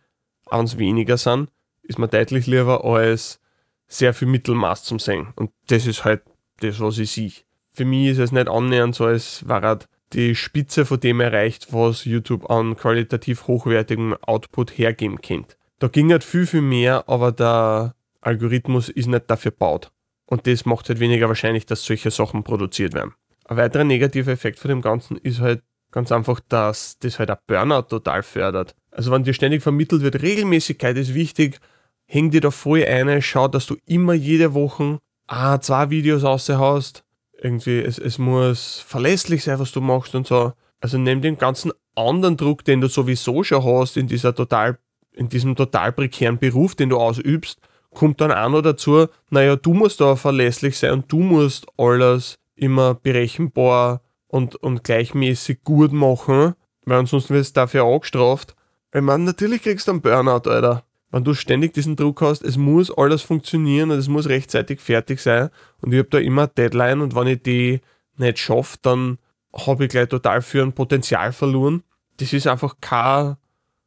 auch wenn es weniger sind, ist mir deutlich lieber als sehr viel Mittelmaß zum Sehen. Und das ist halt das, was ich sehe. Für mich ist es nicht annähernd so, als wäre die Spitze von dem erreicht, was YouTube an qualitativ hochwertigem Output hergeben könnte. Da ging halt viel, viel mehr, aber der Algorithmus ist nicht dafür gebaut. Und das macht halt weniger wahrscheinlich, dass solche Sachen produziert werden. Ein weiterer negativer Effekt von dem Ganzen ist halt ganz einfach, dass das halt ein Burnout total fördert. Also wenn dir ständig vermittelt wird, Regelmäßigkeit ist wichtig, häng dir da voll ein, schau, dass du immer jede Woche ah, zwei Videos raushaust. Irgendwie, es, es muss verlässlich sein, was du machst und so. Also nimm den ganzen anderen Druck, den du sowieso schon hast in dieser total, in diesem total prekären Beruf, den du ausübst, kommt dann auch noch dazu, naja, du musst da verlässlich sein und du musst alles immer berechenbar und, und gleichmäßig gut machen, weil ansonsten wirst du dafür auch gestraft. Ich meine, natürlich kriegst du einen Burnout, Alter. Wenn du ständig diesen Druck hast, es muss alles funktionieren und es muss rechtzeitig fertig sein und ich habe da immer eine Deadline und wenn ich die nicht schaffe, dann habe ich gleich total für ein Potenzial verloren. Das ist einfach kein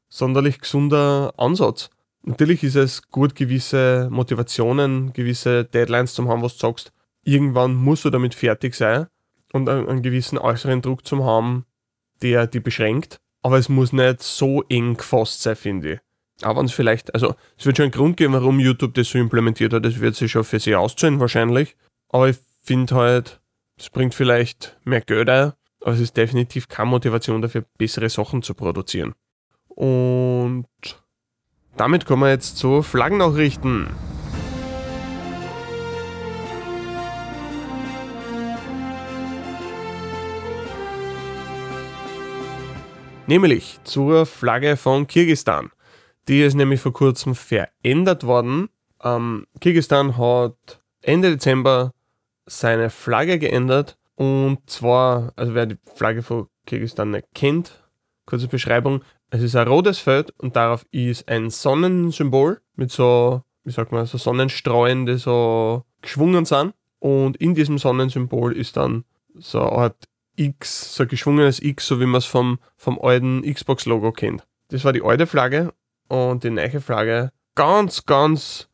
sonderlich gesunder Ansatz. Natürlich ist es gut, gewisse Motivationen, gewisse Deadlines zu haben, was du sagst. Irgendwann musst du damit fertig sein und einen gewissen äußeren Druck zu haben, der die beschränkt. Aber es muss nicht so eng gefasst sein, finde ich. Aber es vielleicht, also es wird schon einen Grund geben, warum YouTube das so implementiert hat. Das wird sich schon für sie auszahlen, wahrscheinlich. Aber ich finde halt, es bringt vielleicht mehr Geld ein, aber es ist definitiv keine Motivation dafür, bessere Sachen zu produzieren. Und damit kommen wir jetzt zu Flaggennachrichten. Nämlich zur Flagge von Kirgistan. Die ist nämlich vor kurzem verändert worden. Ähm, Kirgistan hat Ende Dezember seine Flagge geändert. Und zwar, also wer die Flagge von Kirgistan nicht kennt, kurze Beschreibung, es ist ein rotes Feld und darauf ist ein Sonnensymbol mit so, wie sagt man, so Sonnenstrahlen, die so geschwungen sind. Und in diesem Sonnensymbol ist dann so eine Art X, so ein geschwungenes X, so wie man es vom, vom alten Xbox-Logo kennt. Das war die alte Flagge und die neue Flagge ganz, ganz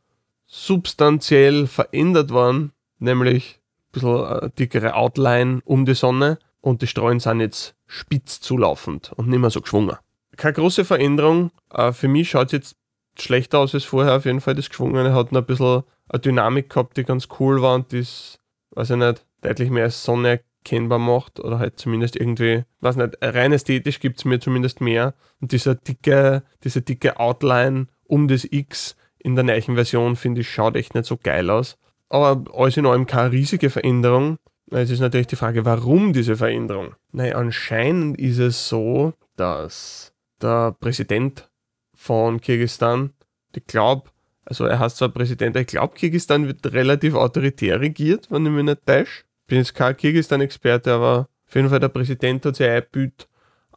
substanziell verändert worden, nämlich ein bisschen eine dickere Outline um die Sonne und die Strahlen sind jetzt spitz zulaufend und nicht mehr so geschwungen keine große Veränderung. Äh, für mich schaut es jetzt schlechter aus als vorher. Auf jeden Fall das Geschwungene hat noch ein bisschen eine Dynamik gehabt, die ganz cool war und das, weiß ich nicht, deutlich mehr als Sonne erkennbar macht oder halt zumindest irgendwie, weiß nicht, rein ästhetisch gibt es mir zumindest mehr. Und dieser dicke, diese dicke Outline um das X in der neuen Version, finde ich, schaut echt nicht so geil aus. Aber alles in allem keine riesige Veränderung. Es ist natürlich die Frage, warum diese Veränderung? Naja, anscheinend ist es so, dass der Präsident von Kirgistan, ich glaube, also er heißt zwar Präsident, ich glaube, Kirgistan wird relativ autoritär regiert, wenn ich mich nicht täusche. Bin jetzt kein Kirgistan-Experte, aber auf jeden Fall der Präsident hat sich eingebüht,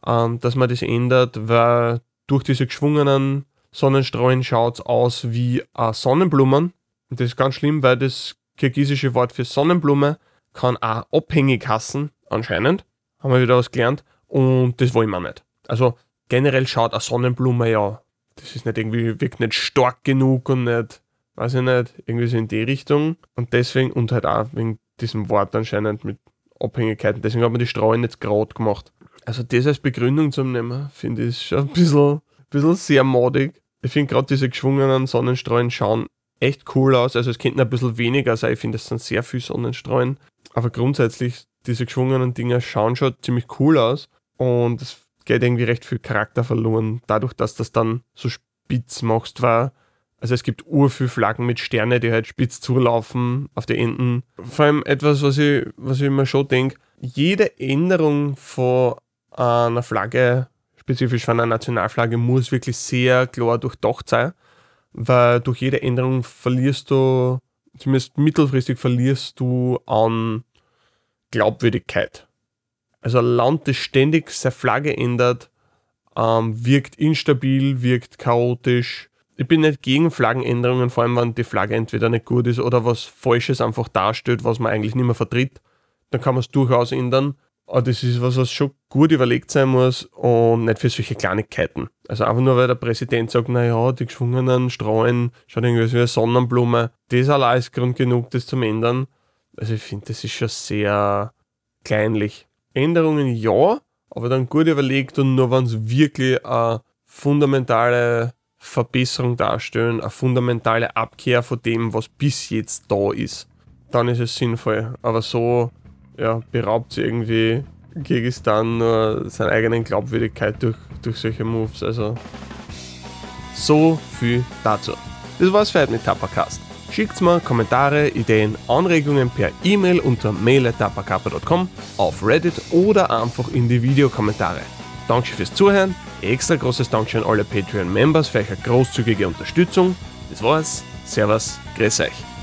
ähm, dass man das ändert, weil durch diese geschwungenen Sonnenstrahlen schaut es aus wie äh, Sonnenblumen. Und das ist ganz schlimm, weil das kirgisische Wort für Sonnenblume kann auch abhängig hassen, anscheinend. Haben wir wieder was gelernt. Und das wollen wir nicht. Also generell schaut eine Sonnenblume ja, das ist nicht irgendwie, wirkt nicht stark genug und nicht, weiß ich nicht, irgendwie so in die Richtung. Und deswegen, und halt auch wegen diesem Wort anscheinend mit Abhängigkeiten, deswegen hat man die Strahlen jetzt gerade gemacht. Also das als Begründung zum Nehmen, finde ich schon ein bisschen, ein bisschen sehr modig. Ich finde gerade diese geschwungenen Sonnenstrahlen schauen echt cool aus. Also es könnten ein bisschen weniger sein. Ich finde, es sind sehr viele Sonnenstrahlen. Aber grundsätzlich, diese geschwungenen Dinger schauen schon ziemlich cool aus. Und es geht irgendwie recht viel Charakter verloren, dadurch, dass das dann so spitz machst, war. Also es gibt urviel Flaggen mit Sterne, die halt spitz zulaufen auf die Enden. Vor allem etwas, was ich, was ich mir schon denke, jede Änderung von einer Flagge, spezifisch von einer Nationalflagge, muss wirklich sehr klar durchdacht sein, weil durch jede Änderung verlierst du, zumindest mittelfristig verlierst du an Glaubwürdigkeit. Also ein Land, das ständig seine Flagge ändert, ähm, wirkt instabil, wirkt chaotisch. Ich bin nicht gegen Flaggenänderungen, vor allem wenn die Flagge entweder nicht gut ist oder was Falsches einfach darstellt, was man eigentlich nicht mehr vertritt. Dann kann man es durchaus ändern. Aber das ist was, was schon gut überlegt sein muss und nicht für solche Kleinigkeiten. Also einfach nur, weil der Präsident sagt, naja, die geschwungenen Strahlen schauen irgendwie so wie eine Sonnenblume. Das allein ist Grund genug, das zu ändern. Also ich finde, das ist schon sehr kleinlich. Änderungen ja, aber dann gut überlegt und nur wenn es wirklich eine fundamentale Verbesserung darstellen, eine fundamentale Abkehr von dem, was bis jetzt da ist, dann ist es sinnvoll. Aber so ja, beraubt sie irgendwie Kirgistan nur seine eigenen Glaubwürdigkeit durch, durch solche Moves. Also so viel dazu. Das war's für heute mit Tapacast. Schickt mir Kommentare, Ideen, Anregungen per E-Mail unter mail.tapakappa.com, auf Reddit oder einfach in die Videokommentare. Dankeschön fürs Zuhören, extra großes Dankeschön an alle Patreon-Members für eure großzügige Unterstützung. Das war's, Servus, grüß euch.